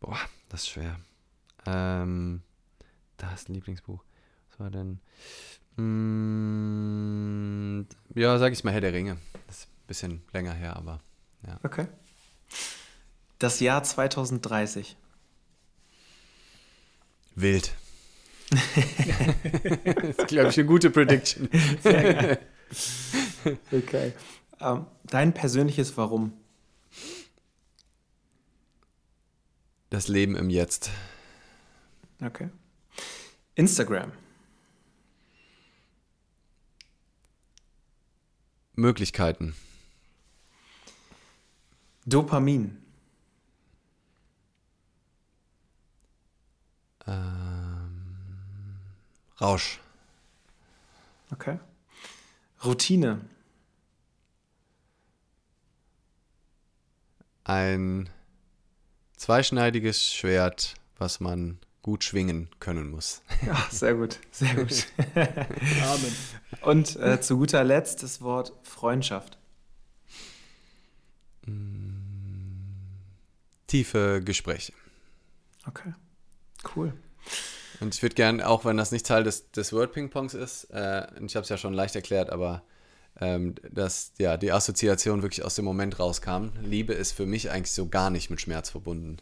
Boah, das ist schwer. Ähm, das Lieblingsbuch. Was war denn? Mm, ja, sag ich mal Herr der Ringe. Das ist ein bisschen länger her, aber ja. Okay. Das Jahr 2030. Wild. Das ist, glaube ich, eine gute Prediction. Sehr geil. Okay. Ähm, dein persönliches Warum? Das Leben im Jetzt. Okay. Instagram. Möglichkeiten. Dopamin. Ähm, Rausch. Okay. Routine. Ein zweischneidiges Schwert, was man gut schwingen können muss. Ja, sehr gut, sehr gut. Amen. Und äh, zu guter Letzt das Wort Freundschaft. Tiefe Gespräche. Okay, cool. Und ich würde gerne, auch wenn das nicht Teil des, des Word-Ping-Pongs ist, äh, ich habe es ja schon leicht erklärt, aber ähm, dass ja, die Assoziation wirklich aus dem Moment rauskam. Liebe ist für mich eigentlich so gar nicht mit Schmerz verbunden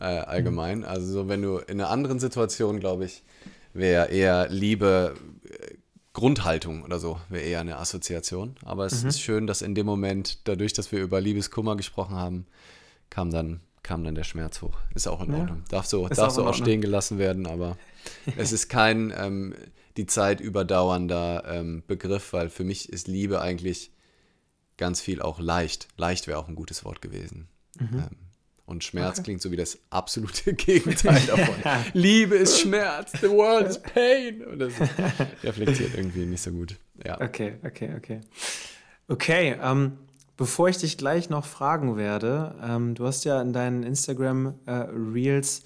äh, allgemein. Mhm. Also so, wenn du in einer anderen Situation, glaube ich, wäre eher Liebe äh, Grundhaltung oder so, wäre eher eine Assoziation. Aber es mhm. ist schön, dass in dem Moment, dadurch, dass wir über Liebeskummer gesprochen haben, kam dann, kam dann der Schmerz hoch. Ist auch in Ordnung. Ja. Darf so, darf auch, so auch stehen gelassen werden, aber es ist kein ähm, die Zeit überdauernder ähm, Begriff, weil für mich ist Liebe eigentlich ganz viel auch leicht. Leicht wäre auch ein gutes Wort gewesen. Mhm. Ähm, und Schmerz okay. klingt so wie das absolute Gegenteil davon. Liebe ist Schmerz, the world is pain. Und das reflektiert irgendwie nicht so gut. Ja. Okay, okay, okay. Okay, ähm, bevor ich dich gleich noch fragen werde, ähm, du hast ja in deinen Instagram äh, Reels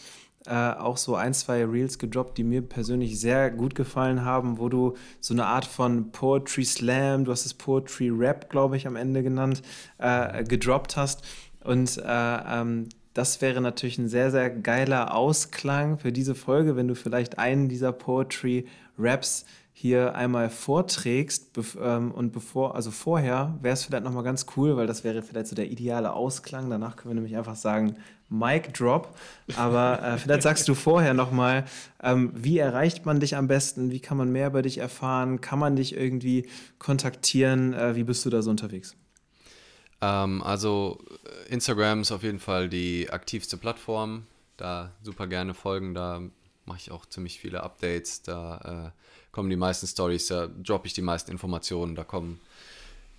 äh, auch so ein, zwei Reels gedroppt, die mir persönlich sehr gut gefallen haben, wo du so eine Art von Poetry Slam, du hast es Poetry Rap, glaube ich, am Ende genannt, äh, gedroppt hast. Und äh, ähm, das wäre natürlich ein sehr, sehr geiler Ausklang für diese Folge, wenn du vielleicht einen dieser Poetry Raps hier einmal vorträgst bev ähm, und bevor, also vorher wäre es vielleicht nochmal ganz cool, weil das wäre vielleicht so der ideale Ausklang. Danach können wir nämlich einfach sagen, Mic Drop. Aber äh, vielleicht sagst du vorher nochmal, ähm, wie erreicht man dich am besten? Wie kann man mehr über dich erfahren? Kann man dich irgendwie kontaktieren? Äh, wie bist du da so unterwegs? Ähm, also Instagram ist auf jeden Fall die aktivste Plattform. Da super gerne folgen. Da mache ich auch ziemlich viele Updates. Da äh, kommen die meisten Stories, da droppe ich die meisten Informationen. Da kommen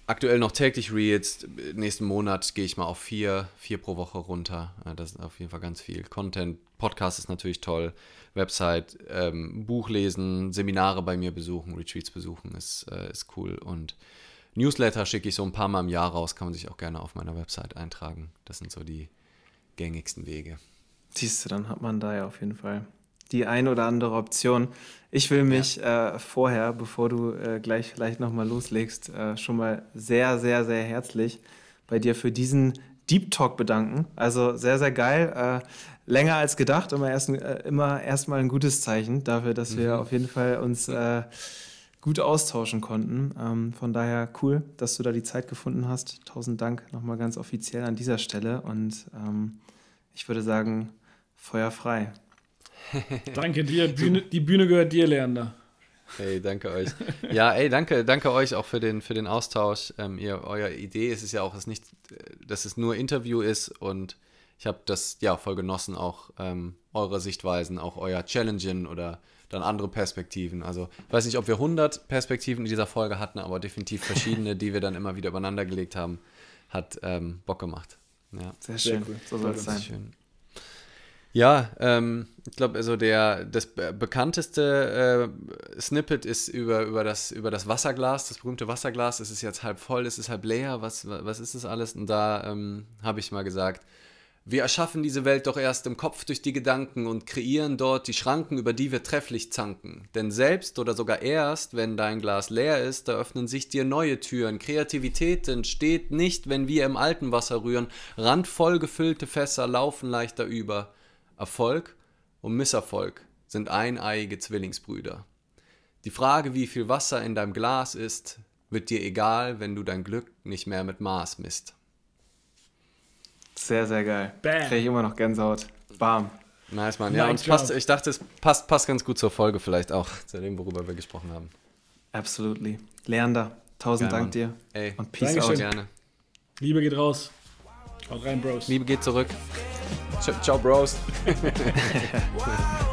aktuell noch täglich Reels. Nächsten Monat gehe ich mal auf vier, vier pro Woche runter. Das ist auf jeden Fall ganz viel. Content, Podcast ist natürlich toll. Website, ähm, Buch lesen, Seminare bei mir besuchen, Retreats besuchen ist, äh, ist cool. Und Newsletter schicke ich so ein paar Mal im Jahr raus, kann man sich auch gerne auf meiner Website eintragen. Das sind so die gängigsten Wege. Siehst du, dann hat man da ja auf jeden Fall die ein oder andere Option. Ich will mich ja. äh, vorher, bevor du äh, gleich vielleicht nochmal loslegst, äh, schon mal sehr, sehr, sehr herzlich bei dir für diesen Deep Talk bedanken. Also sehr, sehr geil. Äh, länger als gedacht, immer erst, äh, immer erstmal ein gutes Zeichen dafür, dass mhm. wir auf jeden Fall uns äh, gut austauschen konnten. Ähm, von daher cool, dass du da die Zeit gefunden hast. Tausend Dank nochmal ganz offiziell an dieser Stelle und ähm, ich würde sagen, Feuer frei. Danke dir, Bühne, die Bühne gehört dir, Leander. Hey, danke euch. Ja, ey, danke, danke euch auch für den, für den Austausch. Ähm, ihr, euer Idee ist es ja auch, dass, nicht, dass es nur Interview ist und ich habe das ja voll genossen, auch ähm, eure Sichtweisen, auch euer Challenging oder dann andere Perspektiven. Also ich weiß nicht, ob wir 100 Perspektiven in dieser Folge hatten, aber definitiv verschiedene, die wir dann immer wieder übereinander gelegt haben, hat ähm, Bock gemacht. Ja. Sehr schön, Sehr cool. so soll es sein. Schön. Ja, ähm, ich glaube, also der das bekannteste äh, Snippet ist über, über, das, über das Wasserglas, das berühmte Wasserglas. Es ist jetzt halb voll, es ist halb leer, was, was ist das alles? Und da ähm, habe ich mal gesagt, wir erschaffen diese Welt doch erst im Kopf durch die Gedanken und kreieren dort die Schranken, über die wir trefflich zanken. Denn selbst oder sogar erst, wenn dein Glas leer ist, da öffnen sich dir neue Türen. Kreativität entsteht nicht, wenn wir im alten Wasser rühren. Randvoll gefüllte Fässer laufen leichter über. Erfolg und Misserfolg sind eineiige Zwillingsbrüder. Die Frage, wie viel Wasser in deinem Glas ist, wird dir egal, wenn du dein Glück nicht mehr mit Maß misst. Sehr, sehr geil. Bam. Kriege ich immer noch Gänsehaut. Bam. Nice, Mann. Ja, und passt, ich dachte, es passt, passt ganz gut zur Folge vielleicht auch, zu dem, worüber wir gesprochen haben. Absolutely. Leander, tausend Geil, Dank Mann. dir. Ey, und Peace Dankeschön. out. Gerne. Liebe geht raus. Haut rein, Bros. Liebe geht zurück. Ciao, Bros.